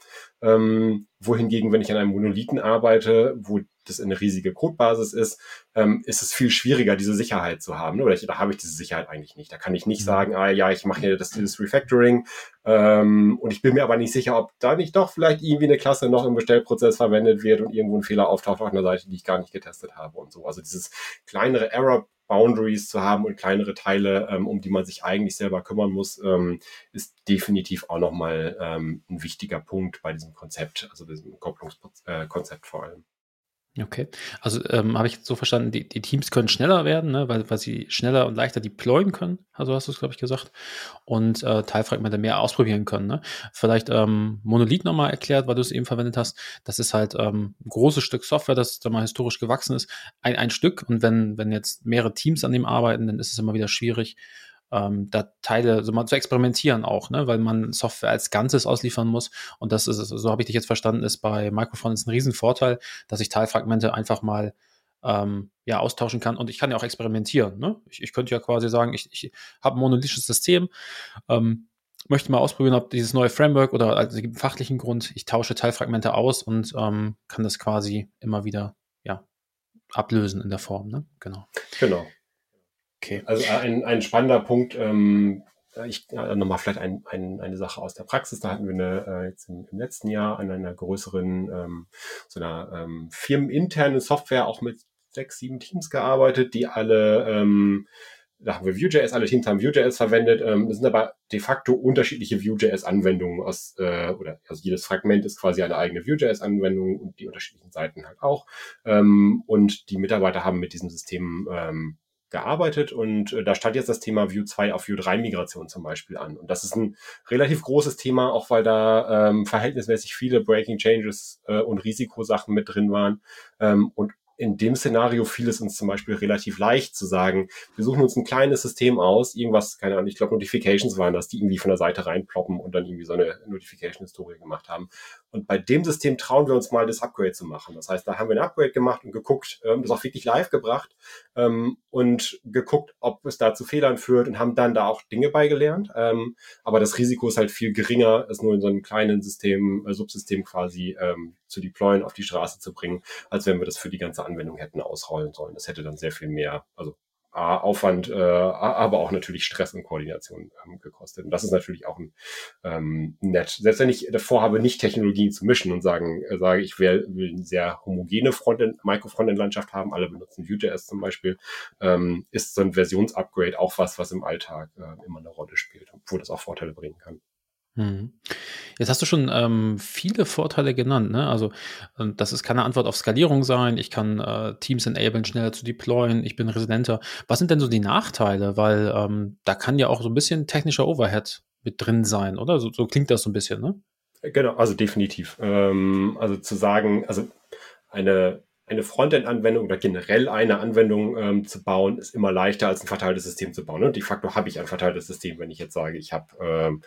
Ähm, wohingegen, wenn ich an einem Monolithen arbeite, wo das eine riesige Codebasis ist, ähm, ist es viel schwieriger, diese Sicherheit zu haben. Oder ich, da habe ich diese Sicherheit eigentlich nicht. Da kann ich nicht mhm. sagen, ah ja, ich mache hier das, dieses Refactoring ähm, und ich bin mir aber nicht sicher, ob da nicht doch vielleicht irgendwie eine Klasse noch im Bestellprozess verwendet wird und irgendwo ein Fehler auftaucht auf einer Seite, die ich gar nicht getestet habe und so. Also dieses kleinere Error Boundaries zu haben und kleinere Teile, ähm, um die man sich eigentlich selber kümmern muss, ähm, ist definitiv auch nochmal ähm, ein wichtiger Punkt bei diesem Konzept, also diesem Kopplungskonzept äh, vor allem. Okay, also ähm, habe ich so verstanden, die, die, Teams können schneller werden, ne, weil, weil sie schneller und leichter deployen können, also hast du es, glaube ich, gesagt, und äh, Teilfragmente mehr ausprobieren können. Ne? Vielleicht ähm, Monolith nochmal erklärt, weil du es eben verwendet hast. Das ist halt ähm, ein großes Stück Software, das da mal historisch gewachsen ist. Ein, ein Stück und wenn, wenn jetzt mehrere Teams an dem arbeiten, dann ist es immer wieder schwierig, ähm, da Teile so mal zu experimentieren auch, ne? weil man Software als Ganzes ausliefern muss. Und das ist, so habe ich dich jetzt verstanden, ist bei Microphone ein Riesenvorteil, dass ich Teilfragmente einfach mal ähm, ja, austauschen kann. Und ich kann ja auch experimentieren. Ne? Ich, ich könnte ja quasi sagen, ich, ich habe ein monolithisches System, ähm, möchte mal ausprobieren, ob dieses neue Framework oder also gibt einen fachlichen Grund, ich tausche Teilfragmente aus und ähm, kann das quasi immer wieder ja, ablösen in der Form. Ne? Genau. Genau. Okay. Also äh, ein, ein spannender Punkt, ähm, ich äh, nochmal vielleicht ein, ein, eine Sache aus der Praxis. Da hatten wir eine, äh, jetzt im, im letzten Jahr an einer größeren, ähm, so einer ähm, firmeninternen Software auch mit sechs, sieben Teams gearbeitet, die alle, ähm, da haben wir Vue.js, alle Teams haben Vue.js verwendet. Ähm, das sind aber de facto unterschiedliche Vue.js-Anwendungen aus, äh, oder also jedes Fragment ist quasi eine eigene Vue.js-Anwendung und die unterschiedlichen Seiten halt auch. Ähm, und die Mitarbeiter haben mit diesem System ähm, gearbeitet und äh, da stand jetzt das Thema View 2 auf View 3 Migration zum Beispiel an. Und das ist ein relativ großes Thema, auch weil da ähm, verhältnismäßig viele Breaking Changes äh, und Risikosachen mit drin waren. Ähm, und in dem Szenario fiel es uns zum Beispiel relativ leicht zu sagen, wir suchen uns ein kleines System aus, irgendwas, keine Ahnung, ich glaube Notifications waren das, die irgendwie von der Seite reinploppen und dann irgendwie so eine Notification-Historie gemacht haben. Und bei dem System trauen wir uns mal, das Upgrade zu machen. Das heißt, da haben wir ein Upgrade gemacht und geguckt, ähm, das auch wirklich live gebracht ähm, und geguckt, ob es da zu Fehlern führt und haben dann da auch Dinge beigelernt. Ähm, aber das Risiko ist halt viel geringer, es nur in so einem kleinen System, äh, Subsystem quasi zu deployen, auf die Straße zu bringen, als wenn wir das für die ganze Anwendung hätten ausrollen sollen. Das hätte dann sehr viel mehr, also Aufwand, äh, aber auch natürlich Stress und Koordination ähm, gekostet. Und das ist natürlich auch ein, ähm, nett. Selbst wenn ich davor habe, nicht Technologien zu mischen und sagen, äh, sage, ich will, will eine sehr homogene Frontend, Micro-Frontend-Landschaft haben, alle benutzen Vue.js zum Beispiel, ähm, ist so ein Versionsupgrade auch was, was im Alltag äh, immer eine Rolle spielt, obwohl das auch Vorteile bringen kann. Mhm. Jetzt hast du schon ähm, viele Vorteile genannt. Ne? Also äh, das ist keine Antwort auf Skalierung sein. Ich kann äh, Teams enablen, schneller zu deployen. Ich bin residenter. Was sind denn so die Nachteile? Weil ähm, da kann ja auch so ein bisschen technischer Overhead mit drin sein, oder? So, so klingt das so ein bisschen, ne? Genau, also definitiv. Ähm, also zu sagen, also eine eine Frontend-Anwendung oder generell eine Anwendung ähm, zu bauen, ist immer leichter als ein verteiltes System zu bauen. Und de facto habe ich ein verteiltes System, wenn ich jetzt sage, ich habe ähm,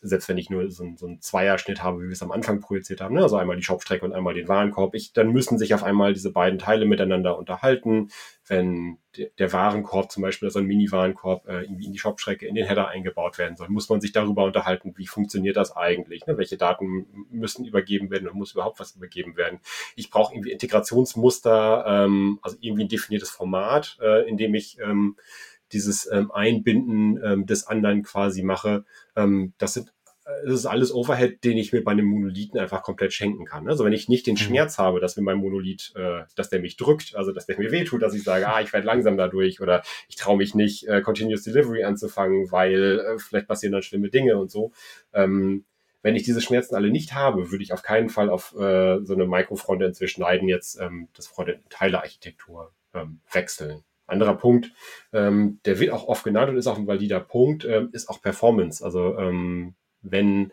selbst wenn ich nur so, so einen Zweierschnitt habe, wie wir es am Anfang projiziert haben, ne? also einmal die Shopstrecke und einmal den Warenkorb, ich, dann müssen sich auf einmal diese beiden Teile miteinander unterhalten. Wenn de, der Warenkorb zum Beispiel, also ein Mini-Warenkorb, äh, irgendwie in die Shopstrecke, in den Header eingebaut werden soll, muss man sich darüber unterhalten, wie funktioniert das eigentlich, ne? welche Daten müssen übergeben werden und muss überhaupt was übergeben werden. Ich brauche irgendwie Integrationsmuster, ähm, also irgendwie ein definiertes Format, äh, in dem ich ähm, dieses ähm, Einbinden ähm, des anderen quasi mache. Ähm, das sind das ist alles Overhead, den ich mir bei einem Monolithen einfach komplett schenken kann. Also wenn ich nicht den mhm. Schmerz habe, dass mir mein Monolith, äh, dass der mich drückt, also dass der mir wehtut, dass ich sage, ah, ich werde langsam dadurch oder ich traue mich nicht, äh, Continuous Delivery anzufangen, weil äh, vielleicht passieren dann schlimme Dinge und so. Ähm, wenn ich diese Schmerzen alle nicht habe, würde ich auf keinen Fall auf äh, so eine Micro-Frontend zwischen jetzt ähm, das Frontend-Teile-Architektur ähm, wechseln. Anderer Punkt, ähm, der wird auch oft genannt und ist auch ein valider Punkt, ähm, ist auch Performance. Also ähm, wenn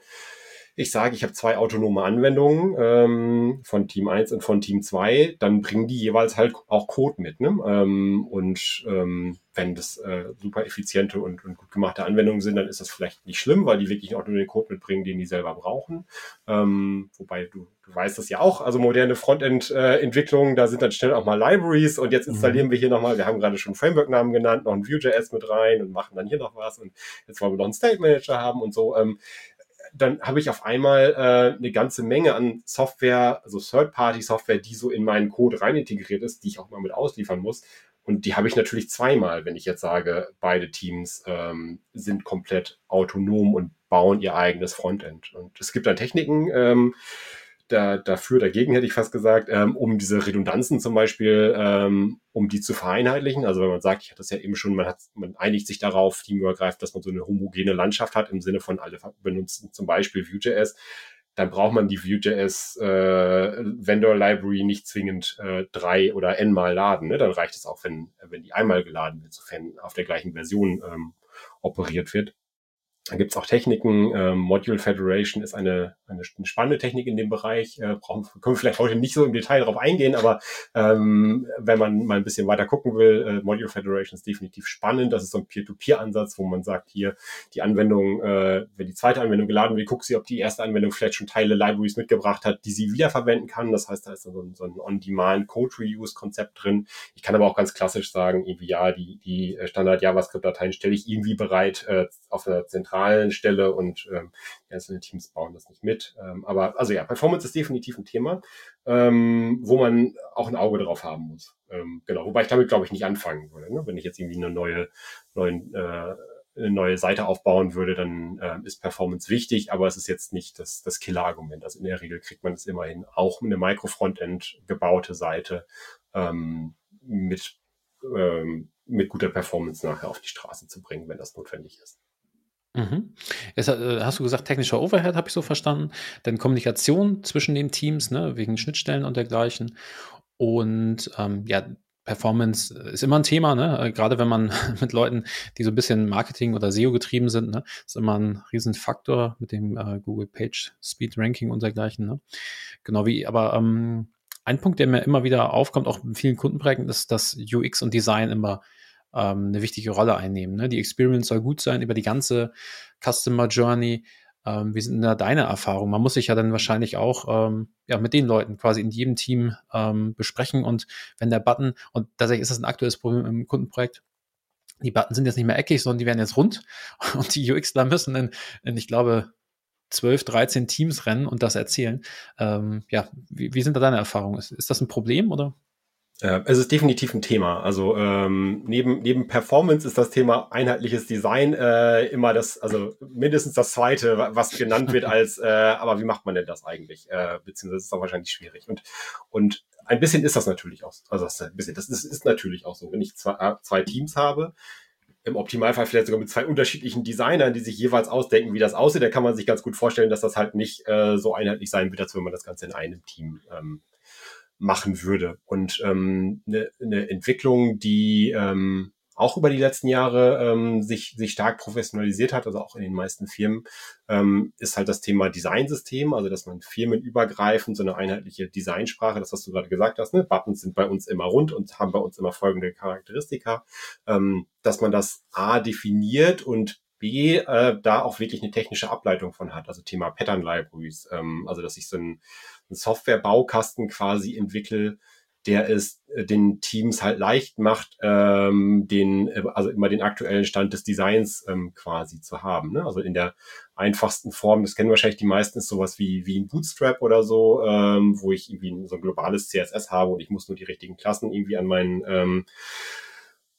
ich sage, ich habe zwei autonome Anwendungen ähm, von Team 1 und von Team 2, dann bringen die jeweils halt auch Code mit. Ne? Ähm, und ähm, wenn das äh, super effiziente und, und gut gemachte Anwendungen sind, dann ist das vielleicht nicht schlimm, weil die wirklich auch nur den Code mitbringen, den die selber brauchen. Ähm, wobei du, du weißt das ja auch, also moderne Frontend-Entwicklungen, äh, da sind dann schnell auch mal Libraries und jetzt installieren mhm. wir hier nochmal, wir haben gerade schon Framework-Namen genannt, noch ein Vue.js mit rein und machen dann hier noch was und jetzt wollen wir noch einen State Manager haben und so. Dann habe ich auf einmal äh, eine ganze Menge an Software, also Third-Party-Software, die so in meinen Code rein integriert ist, die ich auch mal mit ausliefern muss. Und die habe ich natürlich zweimal, wenn ich jetzt sage, beide Teams ähm, sind komplett autonom und bauen ihr eigenes Frontend. Und es gibt dann Techniken, ähm, da, dafür, dagegen hätte ich fast gesagt, ähm, um diese Redundanzen zum Beispiel, ähm, um die zu vereinheitlichen. Also wenn man sagt, ich hatte das ja eben schon, man hat, man einigt sich darauf, teamübergreifend, dass man so eine homogene Landschaft hat im Sinne von alle benutzen zum Beispiel Vue.js, dann braucht man die Vue.js äh, Vendor Library nicht zwingend äh, drei oder n-mal laden. Ne? Dann reicht es auch, wenn, wenn die einmal geladen wird, sofern auf der gleichen Version ähm, operiert wird. Da gibt's auch Techniken. Ähm, Module Federation ist eine, eine, spannende Technik in dem Bereich. Äh, brauchen, <laughs> können wir vielleicht heute nicht so im Detail darauf eingehen, aber ähm, wenn man mal ein bisschen weiter gucken will, äh, Module Federation ist definitiv spannend. Das ist so ein Peer-to-Peer-Ansatz, wo man sagt, hier die Anwendung, äh, wenn die zweite Anwendung geladen wird, guckt sie, ob die erste Anwendung vielleicht schon Teile Libraries mitgebracht hat, die sie wiederverwenden kann. Das heißt, da ist so ein, so ein On-Demand Code-Reuse-Konzept drin. Ich kann aber auch ganz klassisch sagen, irgendwie ja, die, die Standard-JavaScript-Dateien stelle ich irgendwie bereit äh, auf einer zentralen zentralen Stelle und ähm, einzelnen Teams bauen das nicht mit. Ähm, aber also ja, Performance ist definitiv ein Thema, ähm, wo man auch ein Auge drauf haben muss. Ähm, genau, wobei ich damit glaube ich nicht anfangen würde. Ne? Wenn ich jetzt irgendwie eine neue, neuen, äh, eine neue Seite aufbauen würde, dann äh, ist Performance wichtig, aber es ist jetzt nicht das, das Killer-Argument. Also in der Regel kriegt man es immerhin auch eine Micro-Frontend gebaute Seite ähm, mit, ähm, mit guter Performance nachher auf die Straße zu bringen, wenn das notwendig ist. Mhm. Jetzt äh, hast du gesagt, technischer Overhead, habe ich so verstanden. Dann Kommunikation zwischen den Teams, ne, wegen Schnittstellen und dergleichen. Und ähm, ja, Performance ist immer ein Thema, ne? Äh, gerade wenn man <laughs> mit Leuten, die so ein bisschen Marketing oder SEO getrieben sind, ne? ist immer ein Riesenfaktor mit dem äh, Google Page Speed Ranking und dergleichen. Ne? Genau wie, aber ähm, ein Punkt, der mir immer wieder aufkommt, auch in vielen Kundenprojekten, ist, dass UX und Design immer ähm, eine wichtige Rolle einnehmen. Ne? Die Experience soll gut sein über die ganze Customer Journey. Ähm, wie sind da deine Erfahrungen? Man muss sich ja dann wahrscheinlich auch ähm, ja, mit den Leuten quasi in jedem Team ähm, besprechen und wenn der Button, und tatsächlich ist das ein aktuelles Problem im Kundenprojekt, die Button sind jetzt nicht mehr eckig, sondern die werden jetzt rund <laughs> und die UXler müssen in, in ich glaube, 12, 13 Teams rennen und das erzählen. Ähm, ja, wie, wie sind da deine Erfahrungen? Ist, ist das ein Problem oder? Äh, es ist definitiv ein Thema. Also ähm, neben, neben Performance ist das Thema einheitliches Design äh, immer das, also mindestens das zweite, was genannt wird als, äh, aber wie macht man denn das eigentlich? Äh, beziehungsweise ist das wahrscheinlich schwierig. Und, und ein bisschen ist das natürlich auch, also das, ein bisschen, das ist, ist natürlich auch so. Wenn ich zwei, äh, zwei Teams habe, im Optimalfall vielleicht sogar mit zwei unterschiedlichen Designern, die sich jeweils ausdenken, wie das aussieht, da kann man sich ganz gut vorstellen, dass das halt nicht äh, so einheitlich sein wird, als wenn man das Ganze in einem Team ähm, machen würde. Und ähm, eine, eine Entwicklung, die ähm, auch über die letzten Jahre ähm, sich, sich stark professionalisiert hat, also auch in den meisten Firmen, ähm, ist halt das Thema Designsystem, also dass man firmenübergreifend so eine einheitliche Designsprache, das was du gerade gesagt hast, ne? Buttons sind bei uns immer rund und haben bei uns immer folgende Charakteristika, ähm, dass man das A definiert und B, äh, da auch wirklich eine technische Ableitung von hat, also Thema Pattern Libraries, ähm, also dass ich so ein einen Software-Baukasten quasi entwickle, der es äh, den Teams halt leicht macht, ähm, den, äh, also immer den aktuellen Stand des Designs ähm, quasi zu haben. Ne? Also in der einfachsten Form, das kennen wahrscheinlich die meisten, ist sowas wie, wie ein Bootstrap oder so, ähm, wo ich irgendwie so ein globales CSS habe und ich muss nur die richtigen Klassen irgendwie an meinen ähm,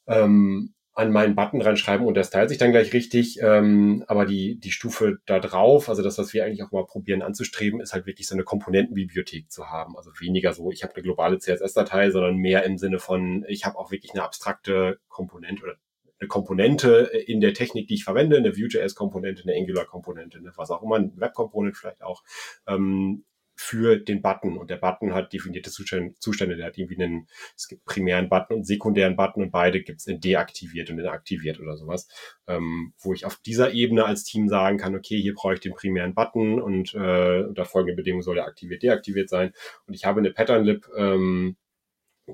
ähm, an meinen Button reinschreiben und der stylt sich dann gleich richtig. Ähm, aber die, die Stufe da drauf, also das, was wir eigentlich auch mal probieren anzustreben, ist halt wirklich so eine Komponentenbibliothek zu haben. Also weniger so, ich habe eine globale CSS-Datei, sondern mehr im Sinne von, ich habe auch wirklich eine abstrakte Komponente oder eine Komponente in der Technik, die ich verwende, eine Vue.js-Komponente, eine Angular-Komponente, ne, was auch immer, ein Web-Komponent vielleicht auch. Ähm, für den Button. Und der Button hat definierte Zustände. Der hat irgendwie einen, es gibt primären Button und sekundären Button und beide gibt es in deaktiviert und in aktiviert oder sowas. Ähm, wo ich auf dieser Ebene als Team sagen kann, okay, hier brauche ich den primären Button und äh, unter folgenden Bedingungen soll der aktiviert, deaktiviert sein. Und ich habe eine Pattern Lib, ähm,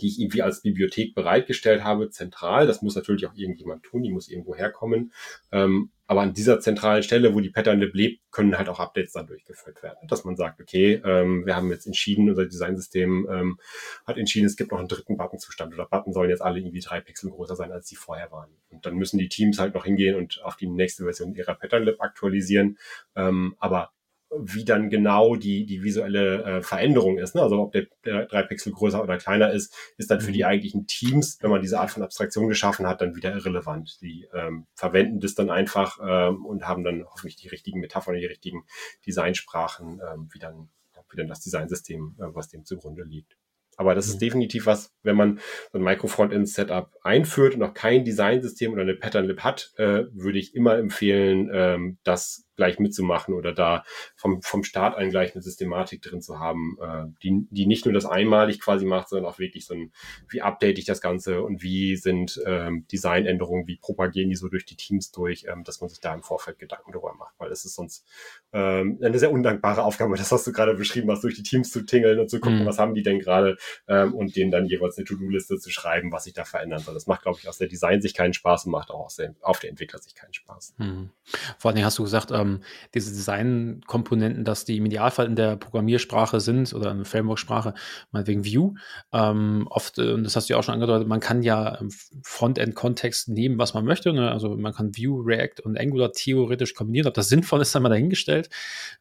die ich irgendwie als Bibliothek bereitgestellt habe, zentral. Das muss natürlich auch irgendjemand tun, die muss irgendwo herkommen. Ähm, aber an dieser zentralen Stelle, wo die Pattern lebt, können halt auch Updates dann durchgeführt werden. Dass man sagt, okay, ähm, wir haben jetzt entschieden, unser Designsystem ähm, hat entschieden, es gibt noch einen dritten Buttonzustand oder Button sollen jetzt alle irgendwie drei Pixel größer sein, als sie vorher waren. Und dann müssen die Teams halt noch hingehen und auf die nächste Version ihrer Pattern Lib aktualisieren. Ähm, aber wie dann genau die, die visuelle äh, Veränderung ist. Ne? Also ob der, der drei Pixel größer oder kleiner ist, ist dann für die mhm. eigentlichen Teams, wenn man diese Art von Abstraktion geschaffen hat, dann wieder irrelevant. Die ähm, verwenden das dann einfach ähm, und haben dann hoffentlich die richtigen Metaphern, die richtigen Designsprachen, ähm, wie, dann, wie dann das Designsystem, äh, was dem zugrunde liegt. Aber das ist mhm. definitiv was, wenn man so ein Micro-Frontend-Setup einführt und noch kein Designsystem oder eine Pattern-Lib hat, äh, würde ich immer empfehlen, ähm, das gleich mitzumachen oder da vom, vom Start an gleich eine Systematik drin zu haben, äh, die, die nicht nur das einmalig quasi macht, sondern auch wirklich so ein, wie update ich das Ganze und wie sind ähm, Designänderungen, wie propagieren die so durch die Teams durch, ähm, dass man sich da im Vorfeld Gedanken darüber macht, weil es ist sonst ähm, eine sehr undankbare Aufgabe, das hast du gerade beschrieben hast, durch die Teams zu tingeln und zu gucken, mhm. was haben die denn gerade ähm, und denen dann jeweils eine To-Do-Liste zu schreiben, was sich da verändern soll. Das macht, glaube ich, aus der Design-Sicht keinen Spaß und macht auch aus der, auf der Entwickler-Sicht keinen Spaß. Mhm. Vor allen Dingen hast du gesagt, ähm, diese Design-Komponenten, dass die im Idealfall in der Programmiersprache sind oder in der Framework-Sprache, meinetwegen View. Ähm, oft, äh, und das hast du ja auch schon angedeutet, man kann ja im Frontend-Kontext nehmen, was man möchte. Ne? Also man kann View, React und Angular theoretisch kombinieren. Ob das sinnvoll ist, einmal dahingestellt.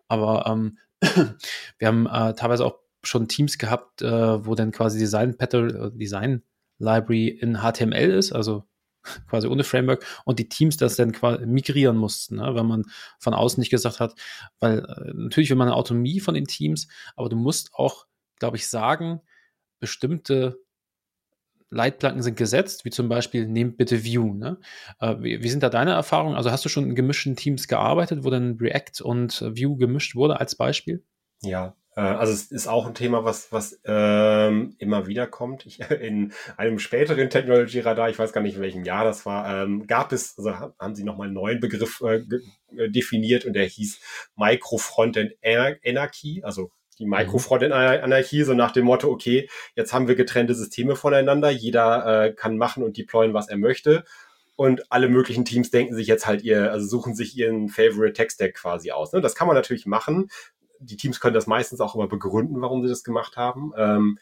Aber ähm, <clears throat> wir haben äh, teilweise auch schon Teams gehabt, äh, wo dann quasi Design Pattern, äh, Design Library in HTML ist, also <laughs> quasi ohne Framework und die Teams das dann quasi migrieren mussten, ne? weil man von außen nicht gesagt hat, weil äh, natürlich will man eine Autonomie von den Teams, aber du musst auch, glaube ich, sagen, bestimmte Leitplanken sind gesetzt, wie zum Beispiel, nehmt bitte View. Ne? Äh, wie, wie, sind da deine Erfahrungen? Also hast du schon in gemischten Teams gearbeitet, wo dann React und View gemischt wurde als Beispiel? Ja, also es ist auch ein Thema, was, was ähm, immer wieder kommt. Ich, <laughs> in einem späteren Technology-Radar, ich weiß gar nicht, in welchem Jahr das war, ähm, gab es, also haben sie nochmal einen neuen Begriff äh, äh, definiert und der hieß Micro-Frontend Anarchy, also die mhm. Micro-Frontend-Anarchie, so nach dem Motto, okay, jetzt haben wir getrennte Systeme voneinander, jeder äh, kann machen und deployen, was er möchte. Und alle möglichen Teams denken sich jetzt halt ihr, also suchen sich ihren Favorite Tech Stack quasi aus. Ne? Das kann man natürlich machen die Teams können das meistens auch immer begründen, warum sie das gemacht haben. Ähm,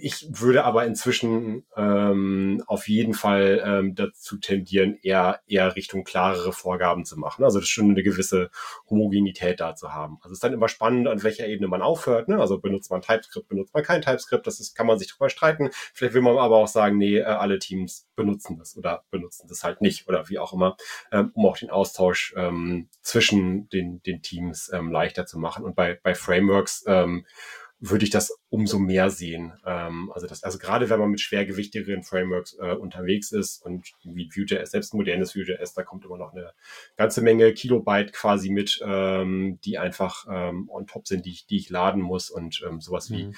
ich würde aber inzwischen ähm, auf jeden Fall ähm, dazu tendieren, eher, eher Richtung klarere Vorgaben zu machen. Also das ist schon eine gewisse Homogenität da zu haben. Also es ist dann immer spannend, an welcher Ebene man aufhört. Ne? Also benutzt man TypeScript, benutzt man kein TypeScript, das ist, kann man sich drüber streiten. Vielleicht will man aber auch sagen, nee, äh, alle Teams benutzen das oder benutzen das halt nicht oder wie auch immer, ähm, um auch den Austausch ähm, zwischen den, den Teams ähm, leichter zu machen. Und bei, bei Frameworks ähm, würde ich das umso mehr sehen. Ähm, also das, also gerade wenn man mit schwergewichtigeren Frameworks äh, unterwegs ist und wie Vue.js, selbst modernes Vue.js, da kommt immer noch eine ganze Menge Kilobyte quasi mit, ähm, die einfach ähm, on top sind, die ich, die ich laden muss und ähm, sowas mhm. wie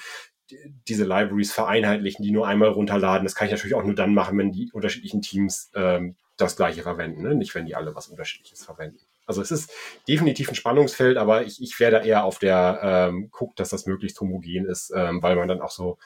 diese Libraries vereinheitlichen, die nur einmal runterladen. Das kann ich natürlich auch nur dann machen, wenn die unterschiedlichen Teams ähm, das gleiche verwenden, ne? nicht wenn die alle was Unterschiedliches verwenden. Also es ist definitiv ein Spannungsfeld, aber ich, ich wäre da eher auf der ähm, guckt, dass das möglichst homogen ist, ähm, weil man dann auch so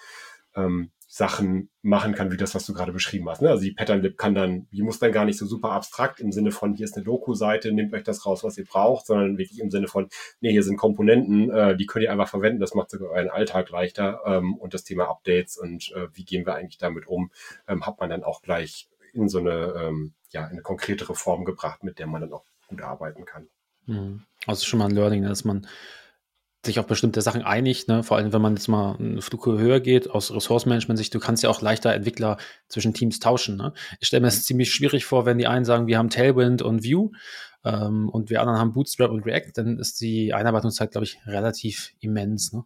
ähm, Sachen machen kann, wie das, was du gerade beschrieben hast. Ne? Also die Pattern Lib kann dann, die muss dann gar nicht so super abstrakt im Sinne von, hier ist eine Doku-Seite, nehmt euch das raus, was ihr braucht, sondern wirklich im Sinne von, nee, hier sind Komponenten, äh, die könnt ihr einfach verwenden, das macht sogar euren Alltag leichter ähm, und das Thema Updates und äh, wie gehen wir eigentlich damit um, ähm, hat man dann auch gleich in so eine, ähm, ja, eine konkretere Form gebracht, mit der man dann auch gut arbeiten kann. Mhm. Also schon mal ein Learning, dass man sich auf bestimmte Sachen einigt, ne? vor allem wenn man jetzt mal eine Fluke höher geht aus Ressourcenmanagement-Sicht, du kannst ja auch leichter Entwickler zwischen Teams tauschen. Ne? Ich stelle mir es ziemlich schwierig vor, wenn die einen sagen, wir haben Tailwind und Vue ähm, und wir anderen haben Bootstrap und React, dann ist die Einarbeitungszeit, glaube ich, relativ immens. Ne?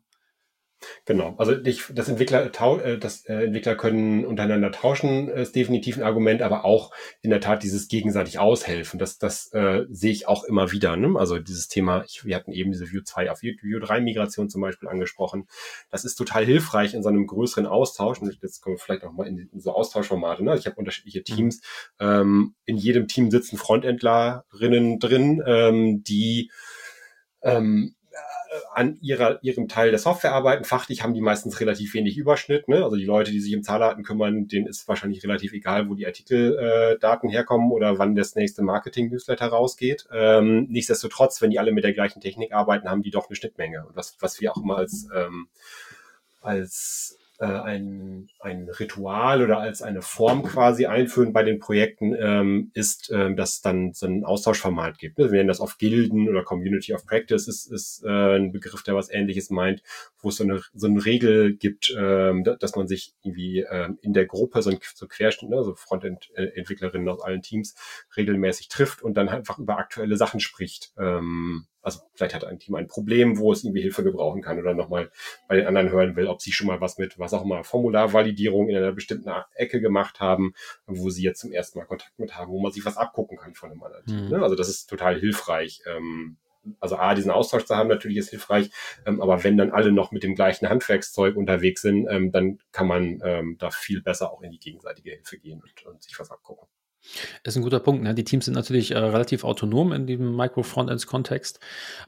Genau, also ich, das Entwickler, äh, das äh, Entwickler können untereinander tauschen, ist definitiv ein Argument, aber auch in der Tat dieses gegenseitig aushelfen, das, das äh, sehe ich auch immer wieder. Ne? Also dieses Thema, ich, wir hatten eben diese View 2 auf View 3 Migration zum Beispiel angesprochen. Das ist total hilfreich in so einem größeren Austausch. Und jetzt kommen wir vielleicht noch mal in, so Austauschformate. Ne? Ich habe unterschiedliche mhm. Teams. Ähm, in jedem Team sitzen Frontendlerinnen drin, ähm, die ähm, an ihrer, ihrem Teil der Software arbeiten. Fachlich haben die meistens relativ wenig Überschnitt. Ne? Also die Leute, die sich im Zahlarten kümmern, denen ist wahrscheinlich relativ egal, wo die Artikeldaten äh, herkommen oder wann das nächste Marketing-Newsletter rausgeht. Ähm, nichtsdestotrotz, wenn die alle mit der gleichen Technik arbeiten, haben die doch eine Schnittmenge. Und was, was wir auch immer als, ähm, als äh, ein, ein Ritual oder als eine Form quasi einführen bei den Projekten, ähm, ist, ähm, dass es dann so ein Austauschformat gibt. Wir nennen das oft Gilden oder Community of Practice, ist, ist äh, ein Begriff, der was ähnliches meint, wo es so eine, so eine Regel gibt, ähm, dass man sich irgendwie ähm, in der Gruppe, so ein so Querschnitt, ne, so Frontend-Entwicklerinnen aus allen Teams regelmäßig trifft und dann einfach über aktuelle Sachen spricht. Ähm, also vielleicht hat ein Team ein Problem, wo es irgendwie Hilfe gebrauchen kann oder nochmal bei den anderen hören will, ob sie schon mal was mit, was auch immer, Formularvalidierung in einer bestimmten Ecke gemacht haben, wo sie jetzt zum ersten Mal Kontakt mit haben, wo man sich was abgucken kann von einem anderen Team. Mhm. Ne? Also das ist total hilfreich. Ähm, also A, diesen Austausch zu haben, natürlich ist hilfreich, ähm, aber wenn dann alle noch mit dem gleichen Handwerkszeug unterwegs sind, ähm, dann kann man ähm, da viel besser auch in die gegenseitige Hilfe gehen und, und sich was abgucken. Ist ein guter Punkt. Ne? Die Teams sind natürlich äh, relativ autonom in diesem Micro-Frontends-Kontext,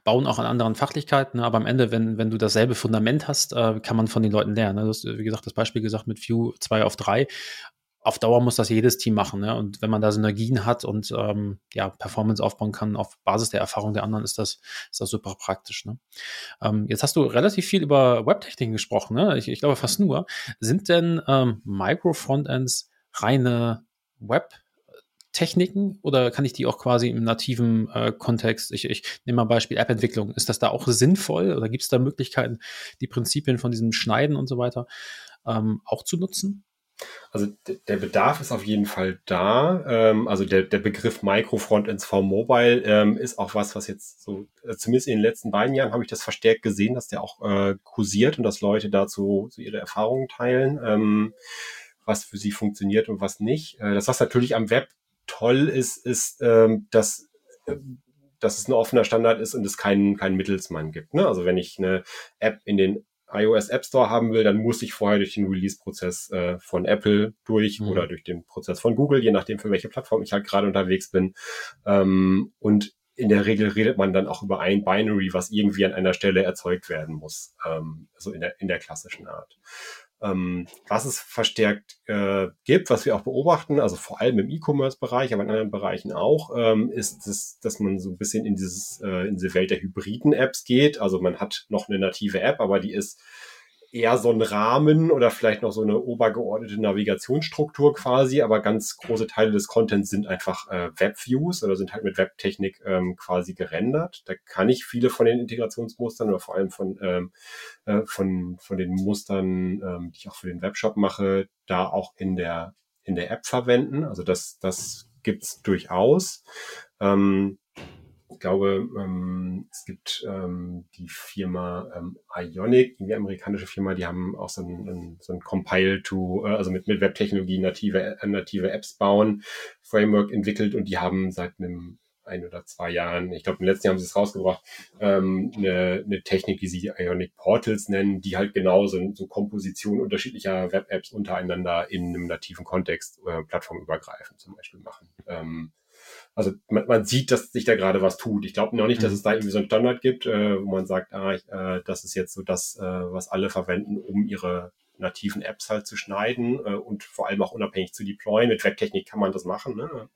bauen auch an anderen Fachlichkeiten, ne? aber am Ende, wenn, wenn du dasselbe Fundament hast, äh, kann man von den Leuten lernen. Ne? Du hast, wie gesagt, das Beispiel gesagt mit View 2 auf 3. Auf Dauer muss das jedes Team machen. Ne? Und wenn man da Synergien hat und ähm, ja, Performance aufbauen kann auf Basis der Erfahrung der anderen, ist das, ist das super praktisch. Ne? Ähm, jetzt hast du relativ viel über Webtechniken gesprochen. Ne? Ich, ich glaube fast nur. Sind denn ähm, Micro-Frontends reine Web- Techniken oder kann ich die auch quasi im nativen äh, Kontext, ich, ich nehme mal Beispiel App-Entwicklung, ist das da auch sinnvoll oder gibt es da Möglichkeiten, die Prinzipien von diesem Schneiden und so weiter ähm, auch zu nutzen? Also der Bedarf ist auf jeden Fall da. Ähm, also der, der Begriff Micro-Frontends for Mobile ähm, ist auch was, was jetzt so, äh, zumindest in den letzten beiden Jahren habe ich das verstärkt gesehen, dass der auch äh, kursiert und dass Leute dazu so ihre Erfahrungen teilen, ähm, was für sie funktioniert und was nicht. Äh, das was natürlich am Web toll ist, ist, ähm, dass, äh, dass es ein offener Standard ist und es keinen, keinen Mittelsmann gibt. Ne? Also wenn ich eine App in den iOS App Store haben will, dann muss ich vorher durch den Release-Prozess äh, von Apple durch mhm. oder durch den Prozess von Google, je nachdem für welche Plattform ich halt gerade unterwegs bin. Ähm, und in der Regel redet man dann auch über ein Binary, was irgendwie an einer Stelle erzeugt werden muss, ähm, also in der, in der klassischen Art. Ähm, was es verstärkt äh, gibt, was wir auch beobachten, also vor allem im E-Commerce-Bereich, aber in anderen Bereichen auch, ähm, ist, das, dass man so ein bisschen in, dieses, äh, in diese Welt der hybriden Apps geht. Also man hat noch eine native App, aber die ist eher so ein Rahmen oder vielleicht noch so eine obergeordnete Navigationsstruktur quasi, aber ganz große Teile des Contents sind einfach äh, Webviews oder sind halt mit Webtechnik ähm, quasi gerendert. Da kann ich viele von den Integrationsmustern oder vor allem von, ähm, äh, von, von den Mustern, ähm, die ich auch für den Webshop mache, da auch in der, in der App verwenden. Also das, das gibt's durchaus. Ähm, ich glaube, ähm, es gibt ähm, die Firma ähm, Ionic, die amerikanische Firma, die haben auch so ein, ein, so ein Compile to, äh, also mit, mit Webtechnologie native, äh, native Apps bauen, Framework entwickelt und die haben seit einem ein oder zwei Jahren, ich glaube im letzten Jahr haben sie es rausgebracht, ähm, eine, eine Technik, die sie Ionic Portals nennen, die halt genau so, so Komposition unterschiedlicher Web-Apps untereinander in einem nativen Kontext äh, plattformübergreifend zum Beispiel machen. Ähm, also man, man sieht, dass sich da gerade was tut. Ich glaube noch nicht, dass mhm. es da irgendwie so einen Standard gibt, äh, wo man sagt, ah, ich, äh, das ist jetzt so das, äh, was alle verwenden, um ihre nativen Apps halt zu schneiden äh, und vor allem auch unabhängig zu deployen. Mit Webtechnik kann man das machen. Ne?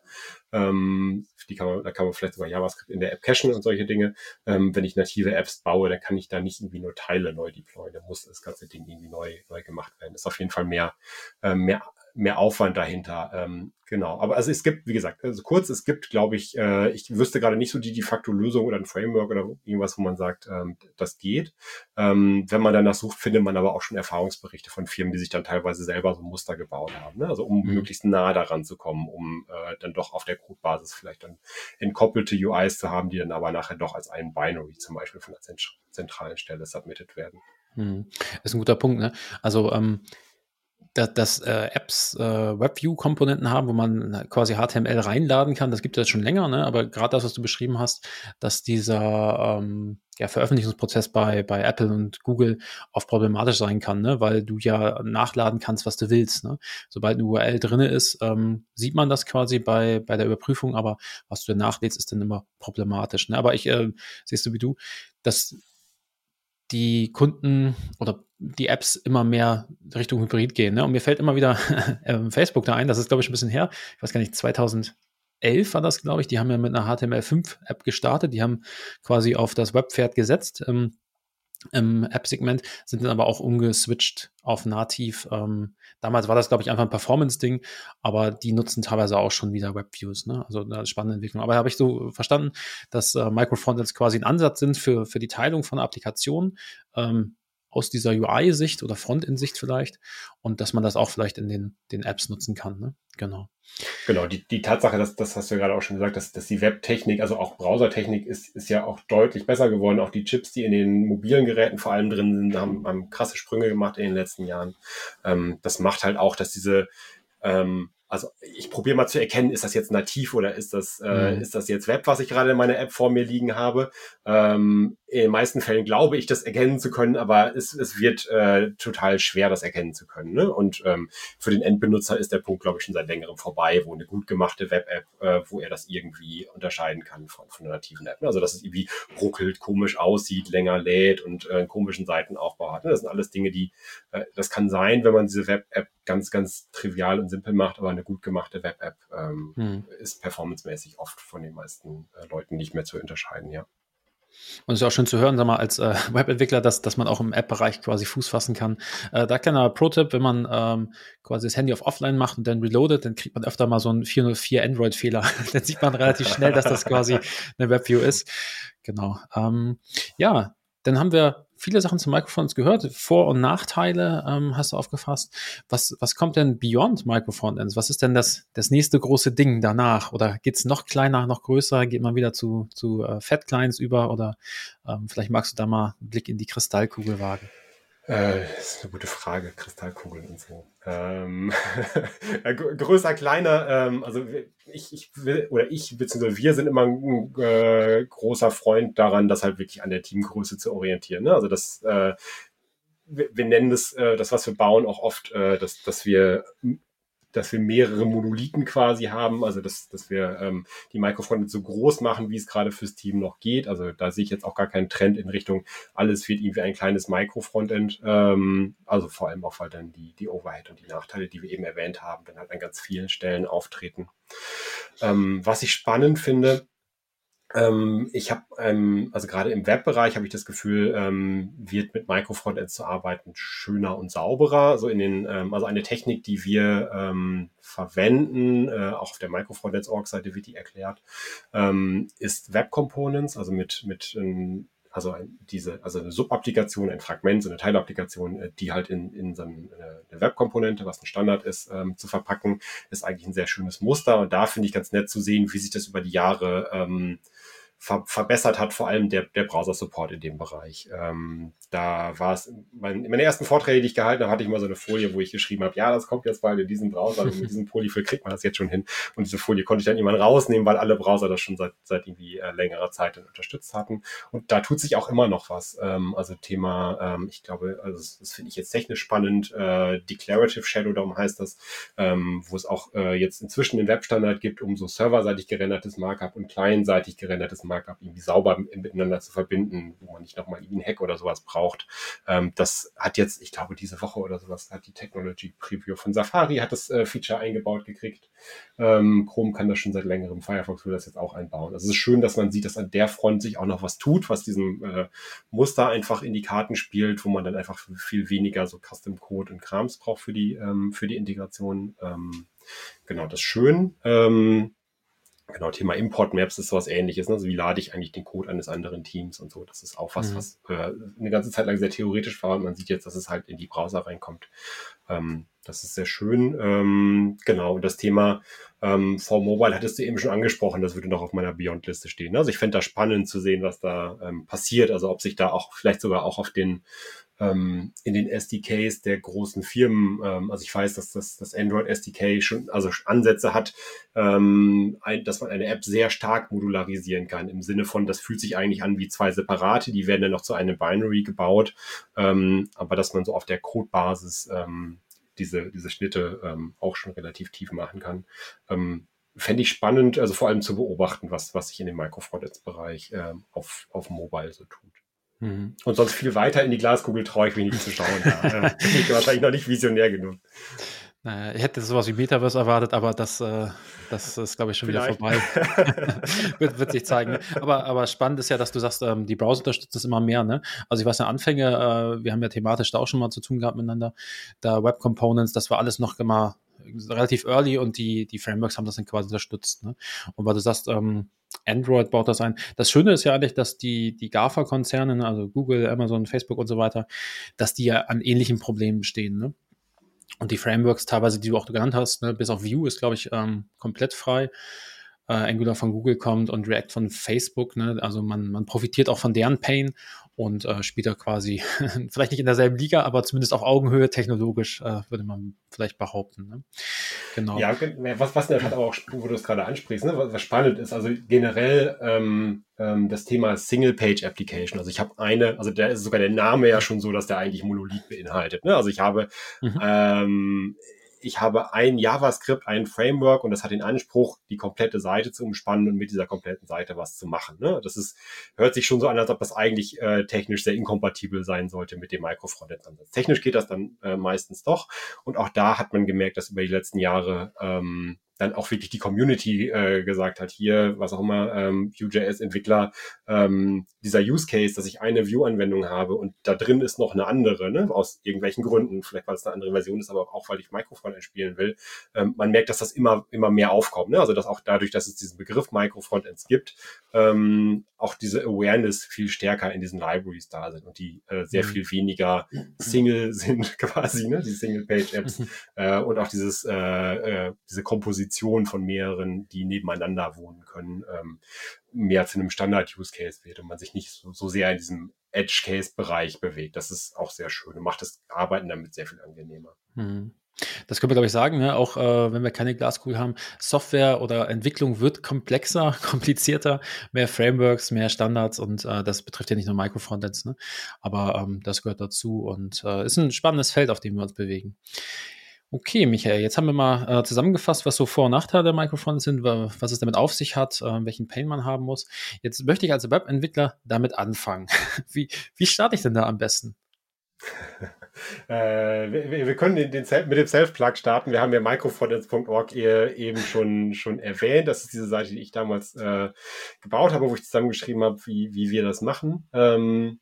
Ähm, die kann man, da kann man vielleicht sogar JavaScript in der App cachen und solche Dinge. Ähm, wenn ich native Apps baue, dann kann ich da nicht irgendwie nur Teile neu deployen. Da muss das ganze Ding irgendwie neu, neu gemacht werden. Das ist auf jeden Fall mehr, äh, mehr mehr Aufwand dahinter. Ähm, genau. Aber also es gibt, wie gesagt, also kurz, es gibt, glaube ich, äh, ich wüsste gerade nicht so die de facto Lösung oder ein Framework oder irgendwas, wo man sagt, ähm, das geht. Ähm, wenn man danach sucht, findet man aber auch schon Erfahrungsberichte von Firmen, die sich dann teilweise selber so Muster gebaut haben. Ne? Also um mhm. möglichst nah daran zu kommen, um äh, dann doch auf der Codebasis vielleicht dann entkoppelte UIs zu haben, die dann aber nachher doch als ein Binary zum Beispiel von einer zentralen Stelle submitted werden. Hm. Das ist ein guter Punkt. Ne? Also ähm, dass, dass äh, Apps äh, WebView-Komponenten haben, wo man quasi HTML reinladen kann, das gibt es schon länger, ne? aber gerade das, was du beschrieben hast, dass dieser ähm, ja, Veröffentlichungsprozess bei, bei Apple und Google oft problematisch sein kann, ne? weil du ja nachladen kannst, was du willst. Ne? Sobald eine URL drinne ist, ähm, sieht man das quasi bei, bei der Überprüfung, aber was du nachlädst, ist dann immer problematisch. Ne? Aber ich äh, siehst du wie du, dass die Kunden oder die Apps immer mehr Richtung Hybrid gehen. Ne? Und mir fällt immer wieder <laughs> ähm, Facebook da ein, das ist, glaube ich, ein bisschen her. Ich weiß gar nicht, 2011 war das, glaube ich. Die haben ja mit einer HTML5-App gestartet. Die haben quasi auf das Webpferd gesetzt. Ähm, im App-Segment, sind dann aber auch umgeswitcht auf nativ. Ähm, damals war das, glaube ich, einfach ein Performance-Ding, aber die nutzen teilweise auch schon wieder Webviews. Ne? Also eine spannende Entwicklung. Aber habe ich so verstanden, dass äh, Microfrontends quasi ein Ansatz sind für, für die Teilung von Applikationen. Ähm, aus dieser UI-Sicht oder Frontend-Sicht vielleicht und dass man das auch vielleicht in den, den Apps nutzen kann. Ne? Genau. Genau, die, die Tatsache, dass, das hast du ja gerade auch schon gesagt, dass, dass die Webtechnik, also auch Browsertechnik ist, ist ja auch deutlich besser geworden. Auch die Chips, die in den mobilen Geräten vor allem drin sind, haben, haben krasse Sprünge gemacht in den letzten Jahren. Ähm, das macht halt auch, dass diese ähm, also ich probiere mal zu erkennen, ist das jetzt nativ oder ist das, äh, mhm. ist das jetzt Web, was ich gerade in meiner App vor mir liegen habe. Ähm, in den meisten Fällen glaube ich, das erkennen zu können, aber es, es wird äh, total schwer, das erkennen zu können. Ne? Und ähm, für den Endbenutzer ist der Punkt, glaube ich, schon seit längerem vorbei, wo eine gut gemachte Web-App, äh, wo er das irgendwie unterscheiden kann von, von einer nativen App. Ne? Also dass es irgendwie ruckelt, komisch aussieht, länger lädt und äh, einen komischen Seitenaufbau hat. Ne? Das sind alles Dinge, die, äh, das kann sein, wenn man diese Web-App ganz, ganz trivial und simpel macht, aber eine gut gemachte Web-App ähm, hm. ist performancemäßig oft von den meisten äh, Leuten nicht mehr zu unterscheiden, ja. Und es ist auch schön zu hören, sag mal, als äh, <laughs> Webentwickler, dass, dass man auch im App-Bereich quasi Fuß fassen kann. Äh, da kleiner Pro-Tipp, wenn man ähm, quasi das Handy auf Offline macht und dann reloadet, dann kriegt man öfter mal so einen 404 Android-Fehler. <laughs> dann sieht man relativ schnell, dass das quasi <laughs> eine Webview ist. Genau. Ähm, ja, dann haben wir viele Sachen zu Microphones gehört. Vor- und Nachteile ähm, hast du aufgefasst. Was, was kommt denn beyond Microphones? Was ist denn das, das nächste große Ding danach? Oder geht's noch kleiner, noch größer? Geht man wieder zu, zu äh, Fat Clients über? Oder ähm, vielleicht magst du da mal einen Blick in die Kristallkugel wagen. Äh, das ist eine gute Frage, Kristallkugeln und so. Ähm, <laughs> größer, kleiner, ähm, also ich, ich will, oder ich, beziehungsweise wir sind immer ein äh, großer Freund daran, das halt wirklich an der Teamgröße zu orientieren. Ne? Also das, äh, wir, wir nennen das, äh, das, was wir bauen, auch oft, äh, dass, dass wir dass wir mehrere Monolithen quasi haben, also dass, dass wir ähm, die Microfrontend so groß machen, wie es gerade fürs Team noch geht. Also da sehe ich jetzt auch gar keinen Trend in Richtung, alles wird irgendwie ein kleines Microfrontend. Ähm, also vor allem auch, weil dann die, die Overhead und die Nachteile, die wir eben erwähnt haben, dann halt an ganz vielen Stellen auftreten. Ähm, was ich spannend finde, ähm, ich habe, ähm, also gerade im Webbereich habe ich das Gefühl, ähm, wird mit Microfrontends zu arbeiten schöner und sauberer. So in den, ähm, also eine Technik, die wir ähm, verwenden, äh, auch auf der Microfrontends-Org-Seite wird die erklärt, ähm, ist Web Components, also mit, mit also diese, also eine Subapplikation, ein Fragment, so eine Teilapplikation, äh, die halt in, in so eine, eine Webkomponente, was ein Standard ist, ähm, zu verpacken, ist eigentlich ein sehr schönes Muster. Und da finde ich ganz nett zu sehen, wie sich das über die Jahre ähm, ver verbessert hat, vor allem der, der Browser-Support in dem Bereich. Ähm, da war es, mein, in meinen ersten Vorträgen, die ich gehalten habe, hatte ich mal so eine Folie, wo ich geschrieben habe, ja, das kommt jetzt bald in diesem Browser, mit diesem Polyfill kriegt man das jetzt schon hin. Und diese Folie konnte ich dann jemand rausnehmen, weil alle Browser das schon seit, seit irgendwie äh, längerer Zeit dann unterstützt hatten. Und da tut sich auch immer noch was. Ähm, also Thema, ähm, ich glaube, also das, das finde ich jetzt technisch spannend, äh, Declarative Shadow darum heißt das, ähm, wo es auch äh, jetzt inzwischen den Webstandard gibt, um so serverseitig gerendertes Markup und clientseitig gerendertes Markup irgendwie sauber miteinander zu verbinden, wo man nicht nochmal einen Hack oder sowas braucht. Ähm, das hat jetzt, ich glaube, diese Woche oder sowas hat die Technology Preview von Safari hat das äh, Feature eingebaut gekriegt. Ähm, Chrome kann das schon seit längerem. Firefox will das jetzt auch einbauen. Also es ist schön, dass man sieht, dass an der Front sich auch noch was tut, was diesem äh, Muster einfach in die Karten spielt, wo man dann einfach viel weniger so Custom Code und Krams braucht für die, ähm, für die Integration. Ähm, genau, das ist schön. Ähm, Genau, Thema Import Maps ist sowas ähnliches. Ne? Also wie lade ich eigentlich den Code eines anderen Teams und so. Das ist auch was, mhm. was äh, eine ganze Zeit lang sehr theoretisch war und man sieht jetzt, dass es halt in die Browser reinkommt. Ähm, das ist sehr schön. Ähm, genau, und das Thema ähm, for Mobile hattest du eben schon angesprochen, das würde noch auf meiner Beyond-Liste stehen. Also ich fände da spannend zu sehen, was da ähm, passiert. Also ob sich da auch vielleicht sogar auch auf den ähm, in den SDKs der großen Firmen. Ähm, also ich weiß, dass das, das Android SDK schon also Ansätze hat, ähm, ein, dass man eine App sehr stark modularisieren kann. Im Sinne von, das fühlt sich eigentlich an wie zwei separate, die werden dann noch zu einem Binary gebaut, ähm, aber dass man so auf der Codebasis ähm, diese, diese Schnitte ähm, auch schon relativ tief machen kann. Ähm, Fände ich spannend, also vor allem zu beobachten, was, was sich in dem Microfrontends-Bereich ähm, auf, auf Mobile so tut. Mhm. Und sonst viel weiter in die Glaskugel traue ich mich nicht zu schauen. ja. <laughs> bin ich wahrscheinlich noch nicht visionär genug. Naja, ich hätte sowas wie Metaverse erwartet, aber das, äh, das ist, glaube ich, schon Vielleicht. wieder vorbei. <laughs> wird, wird sich zeigen. Aber, aber spannend ist ja, dass du sagst, ähm, die Browser unterstützt das immer mehr. Ne? Also ich weiß ja, Anfänge, äh, wir haben ja thematisch da auch schon mal zu tun gehabt miteinander. Da Web Components, das war alles noch immer relativ early und die, die Frameworks haben das dann quasi unterstützt. Ne? Und weil du sagst, ähm, Android baut das ein. Das Schöne ist ja eigentlich, dass die, die GAFA-Konzerne, ne, also Google, Amazon, Facebook und so weiter, dass die ja an ähnlichen Problemen stehen. Ne? Und die Frameworks teilweise, die du auch genannt hast, ne, bis auf Vue ist, glaube ich, ähm, komplett frei. Äh, Angular von Google kommt und React von Facebook. Ne? Also man, man profitiert auch von deren Pain und äh, spielt da quasi, <laughs> vielleicht nicht in derselben Liga, aber zumindest auf Augenhöhe technologisch, äh, würde man vielleicht behaupten. Ne? Genau. Ja, was, was halt auch, wo du es gerade ansprichst, ne? was, was spannend ist, also generell ähm, ähm, das Thema Single-Page-Application. Also ich habe eine, also da ist sogar der Name ja schon so, dass der eigentlich Monolith beinhaltet. Ne? Also ich habe mhm. ähm, ich habe ein JavaScript, ein Framework und das hat den Anspruch, die komplette Seite zu umspannen und mit dieser kompletten Seite was zu machen. Ne? Das ist, hört sich schon so an, als ob das eigentlich äh, technisch sehr inkompatibel sein sollte mit dem Micro-Frontend-Ansatz. Technisch geht das dann äh, meistens doch. Und auch da hat man gemerkt, dass über die letzten Jahre ähm, dann auch wirklich die Community äh, gesagt hat, hier, was auch immer, ähm, Vue.js-Entwickler, ähm, dieser Use Case, dass ich eine Vue-Anwendung habe und da drin ist noch eine andere, ne, aus irgendwelchen Gründen, vielleicht weil es eine andere Version ist, aber auch weil ich Microfrontend spielen will. Ähm, man merkt, dass das immer, immer mehr aufkommt, ne? also dass auch dadurch, dass es diesen Begriff Microfrontends gibt, ähm, auch diese Awareness viel stärker in diesen Libraries da sind und die äh, sehr mhm. viel weniger Single <laughs> sind quasi, ne, die Single-Page-Apps <laughs> äh, und auch dieses, äh, äh, diese Komposition Komposition von mehreren, die nebeneinander wohnen können, ähm, mehr zu einem Standard-Use-Case wird und man sich nicht so, so sehr in diesem Edge-Case-Bereich bewegt. Das ist auch sehr schön und macht das Arbeiten damit sehr viel angenehmer. Mhm. Das können wir, glaube ich, sagen, ne? auch äh, wenn wir keine Glaskugel haben. Software oder Entwicklung wird komplexer, <laughs> komplizierter, mehr Frameworks, mehr Standards und äh, das betrifft ja nicht nur Microfrontends, ne? aber ähm, das gehört dazu und äh, ist ein spannendes Feld, auf dem wir uns bewegen. Okay, Michael, jetzt haben wir mal äh, zusammengefasst, was so Vor- und Nachteile der Microphones sind, was es damit auf sich hat, äh, welchen Pain man haben muss. Jetzt möchte ich als Webentwickler damit anfangen. <laughs> wie, wie starte ich denn da am besten? <laughs> äh, wir, wir, können den, den mit dem Self-Plug starten. Wir haben ja microphones.org eben schon, schon erwähnt. Das ist diese Seite, die ich damals äh, gebaut habe, wo ich zusammengeschrieben habe, wie, wie wir das machen. Ähm,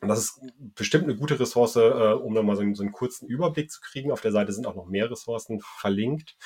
und das ist bestimmt eine gute Ressource, äh, um nochmal so, einen, so einen kurzen Überblick zu kriegen. Auf der Seite sind auch noch mehr Ressourcen verlinkt.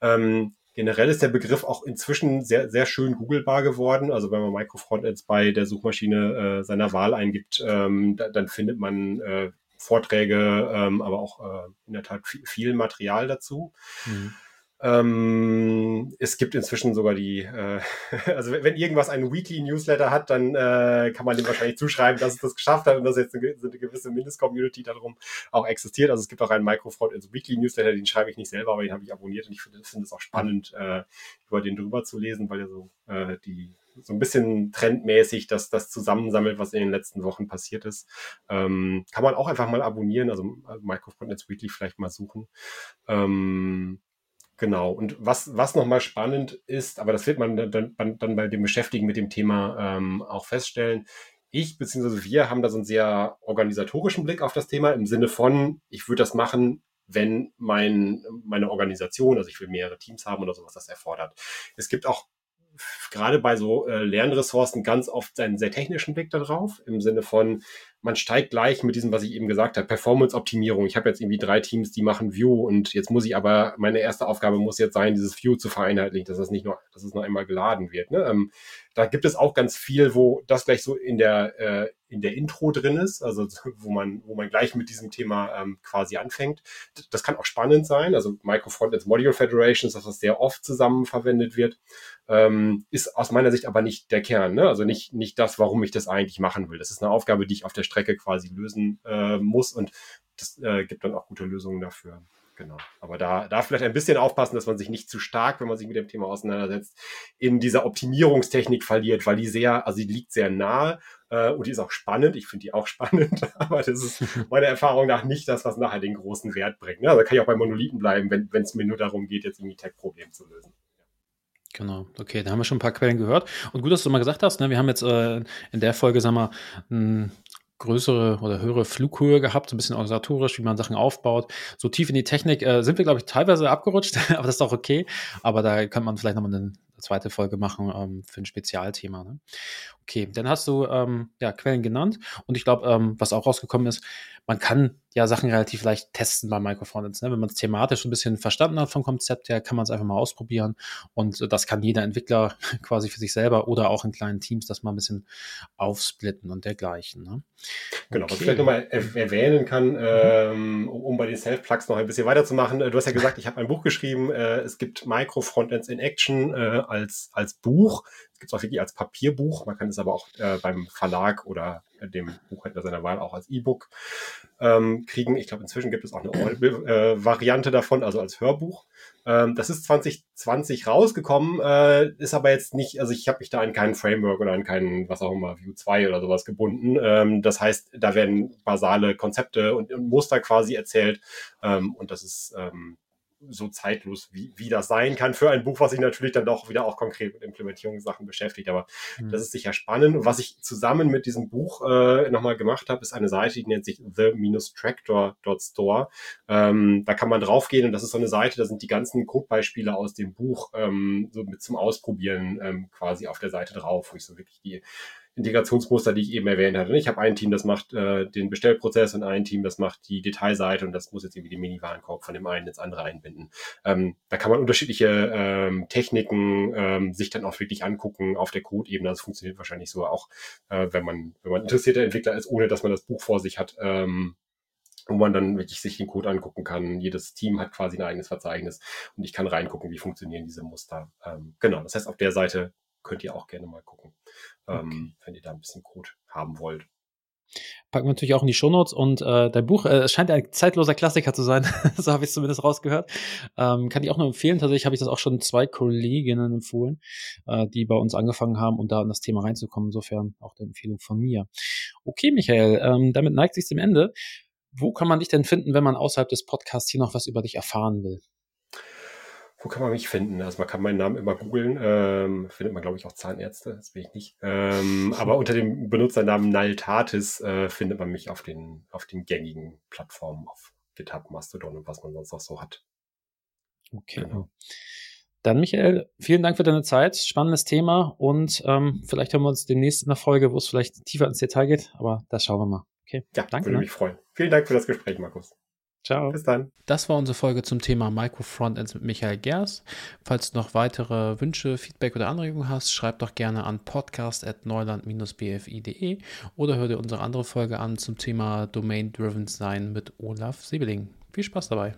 Ähm, generell ist der Begriff auch inzwischen sehr, sehr schön googlebar geworden. Also wenn man Microfrontends bei der Suchmaschine äh, seiner Wahl eingibt, ähm, da, dann findet man äh, Vorträge, ähm, aber auch äh, in der Tat viel, viel Material dazu. Mhm. Ähm, es gibt inzwischen sogar die, äh, <laughs> also wenn irgendwas einen Weekly Newsletter hat, dann äh, kann man dem wahrscheinlich zuschreiben, dass es das geschafft hat und dass jetzt eine, eine gewisse Mindest-Community darum auch existiert. Also es gibt auch einen Microfront ins Weekly Newsletter, den schreibe ich nicht selber, aber den habe ich abonniert und ich finde find es auch spannend, äh, über den drüber zu lesen, weil er so äh, die so ein bisschen trendmäßig das, das zusammensammelt, was in den letzten Wochen passiert ist. Ähm, kann man auch einfach mal abonnieren, also Microfront ins Weekly vielleicht mal suchen. Ähm, Genau. Und was, was nochmal spannend ist, aber das wird man dann, dann, bei dem Beschäftigen mit dem Thema ähm, auch feststellen. Ich bzw. wir haben da so einen sehr organisatorischen Blick auf das Thema im Sinne von, ich würde das machen, wenn mein, meine Organisation, also ich will mehrere Teams haben oder sowas, das erfordert. Es gibt auch gerade bei so äh, Lernressourcen ganz oft einen sehr technischen Blick darauf, im Sinne von, man steigt gleich mit diesem, was ich eben gesagt habe, Performance-Optimierung. Ich habe jetzt irgendwie drei Teams, die machen View und jetzt muss ich aber, meine erste Aufgabe muss jetzt sein, dieses View zu vereinheitlichen, dass das nicht nur, dass es noch einmal geladen wird. Ne? Ähm, da gibt es auch ganz viel, wo das gleich so in der, äh, in der Intro drin ist, also <laughs> wo man, wo man gleich mit diesem Thema ähm, quasi anfängt. Das kann auch spannend sein. Also Microfrontends Module Federations, dass das sehr oft zusammen verwendet wird, ähm, ist aus meiner Sicht aber nicht der Kern. Ne? Also nicht, nicht das, warum ich das eigentlich machen will. Das ist eine Aufgabe, die ich auf der Strecke quasi lösen äh, muss und das äh, gibt dann auch gute Lösungen dafür. Genau. Aber da, da vielleicht ein bisschen aufpassen, dass man sich nicht zu stark, wenn man sich mit dem Thema auseinandersetzt, in dieser Optimierungstechnik verliert, weil die sehr, also die liegt sehr nahe äh, und die ist auch spannend. Ich finde die auch <laughs> spannend, aber das ist meiner Erfahrung nach nicht das, was nachher den großen Wert bringt. Ne? Also kann ich auch bei Monolithen bleiben, wenn es mir nur darum geht, jetzt irgendwie Tech-Problem zu lösen. Genau, okay, da haben wir schon ein paar Quellen gehört. Und gut, dass du mal gesagt hast, ne, wir haben jetzt äh, in der Folge, sagen wir, ein größere oder höhere Flughöhe gehabt, so ein bisschen organisatorisch, wie man Sachen aufbaut. So tief in die Technik äh, sind wir, glaube ich, teilweise abgerutscht, <laughs> aber das ist auch okay. Aber da kann man vielleicht nochmal eine zweite Folge machen ähm, für ein Spezialthema. Ne? Okay, dann hast du ähm, ja, Quellen genannt und ich glaube, ähm, was auch rausgekommen ist, man kann ja Sachen relativ leicht testen bei Microfrontends. Ne? Wenn man es thematisch ein bisschen verstanden hat vom Konzept her, kann man es einfach mal ausprobieren. Und das kann jeder Entwickler <laughs> quasi für sich selber oder auch in kleinen Teams das mal ein bisschen aufsplitten und dergleichen. Ne? Genau, okay. was ich vielleicht nochmal erwähnen kann, ähm, um bei den Self-Plugs noch ein bisschen weiterzumachen. Äh, du hast ja <laughs> gesagt, ich habe ein Buch geschrieben. Äh, es gibt Micro-Frontends in Action äh, als, als Buch. Es gibt es auch wirklich als Papierbuch. Man kann es aber auch äh, beim Verlag oder dem Buchhändler seiner Wahl auch als E-Book ähm, kriegen. Ich glaube, inzwischen gibt es auch eine äh, davon, also als Hörbuch. Ähm, das ist 2020 rausgekommen, äh, ist aber jetzt nicht, also ich habe mich da an keinen Framework oder an keinen, was auch immer, View 2 oder sowas gebunden. Ähm, das heißt, da werden basale Konzepte und, und Muster quasi erzählt ähm, und das ist ähm, so zeitlos, wie, wie das sein kann für ein Buch, was sich natürlich dann doch wieder auch konkret mit Implementierungssachen beschäftigt. Aber mhm. das ist sicher spannend. Und was ich zusammen mit diesem Buch äh, nochmal gemacht habe, ist eine Seite, die nennt sich the-tractor.store. Ähm, da kann man draufgehen und das ist so eine Seite, da sind die ganzen Codebeispiele aus dem Buch ähm, so mit zum Ausprobieren ähm, quasi auf der Seite drauf, wo ich so wirklich die Integrationsmuster, die ich eben erwähnt hatte. Ich habe ein Team, das macht äh, den Bestellprozess und ein Team, das macht die Detailseite und das muss jetzt irgendwie den Mini-Warenkorb von dem einen ins andere einbinden. Ähm, da kann man unterschiedliche ähm, Techniken ähm, sich dann auch wirklich angucken auf der Code-Ebene. Das funktioniert wahrscheinlich so auch, äh, wenn man, wenn man interessierter Entwickler ist, ohne dass man das Buch vor sich hat. Ähm, wo man dann wirklich sich den Code angucken kann. Jedes Team hat quasi ein eigenes Verzeichnis und ich kann reingucken, wie funktionieren diese Muster. Ähm, genau, das heißt, auf der Seite könnt ihr auch gerne mal gucken, okay. wenn ihr da ein bisschen Code haben wollt. Packen wir natürlich auch in die Shownotes und äh, dein Buch, äh, es scheint ein zeitloser Klassiker zu sein, <laughs> so habe ich es zumindest rausgehört. Ähm, kann ich auch nur empfehlen. Tatsächlich habe ich das auch schon zwei Kolleginnen empfohlen, äh, die bei uns angefangen haben, um da in das Thema reinzukommen. Insofern auch der Empfehlung von mir. Okay, Michael, ähm, damit neigt sich zum Ende. Wo kann man dich denn finden, wenn man außerhalb des Podcasts hier noch was über dich erfahren will? Wo kann man mich finden? Also man kann meinen Namen immer googeln. Ähm, findet man, glaube ich, auch Zahnärzte. Das will ich nicht. Ähm, aber unter dem Benutzernamen Naltatis äh, findet man mich auf den, auf den gängigen Plattformen, auf GitHub, Mastodon und was man sonst auch so hat. Okay. Genau. Dann, Michael, vielen Dank für deine Zeit. Spannendes Thema und ähm, vielleicht hören wir uns demnächst in der Folge, wo es vielleicht tiefer ins Detail geht, aber das schauen wir mal. Okay. Ja, danke. Würde ne? mich freuen. Vielen Dank für das Gespräch, Markus. Ciao. Bis dann. Das war unsere Folge zum Thema Micro Frontends mit Michael Gers. Falls du noch weitere Wünsche, Feedback oder Anregungen hast, schreib doch gerne an podcast.neuland-bfi.de oder hör dir unsere andere Folge an zum Thema Domain-Driven Sein mit Olaf Siebeling. Viel Spaß dabei.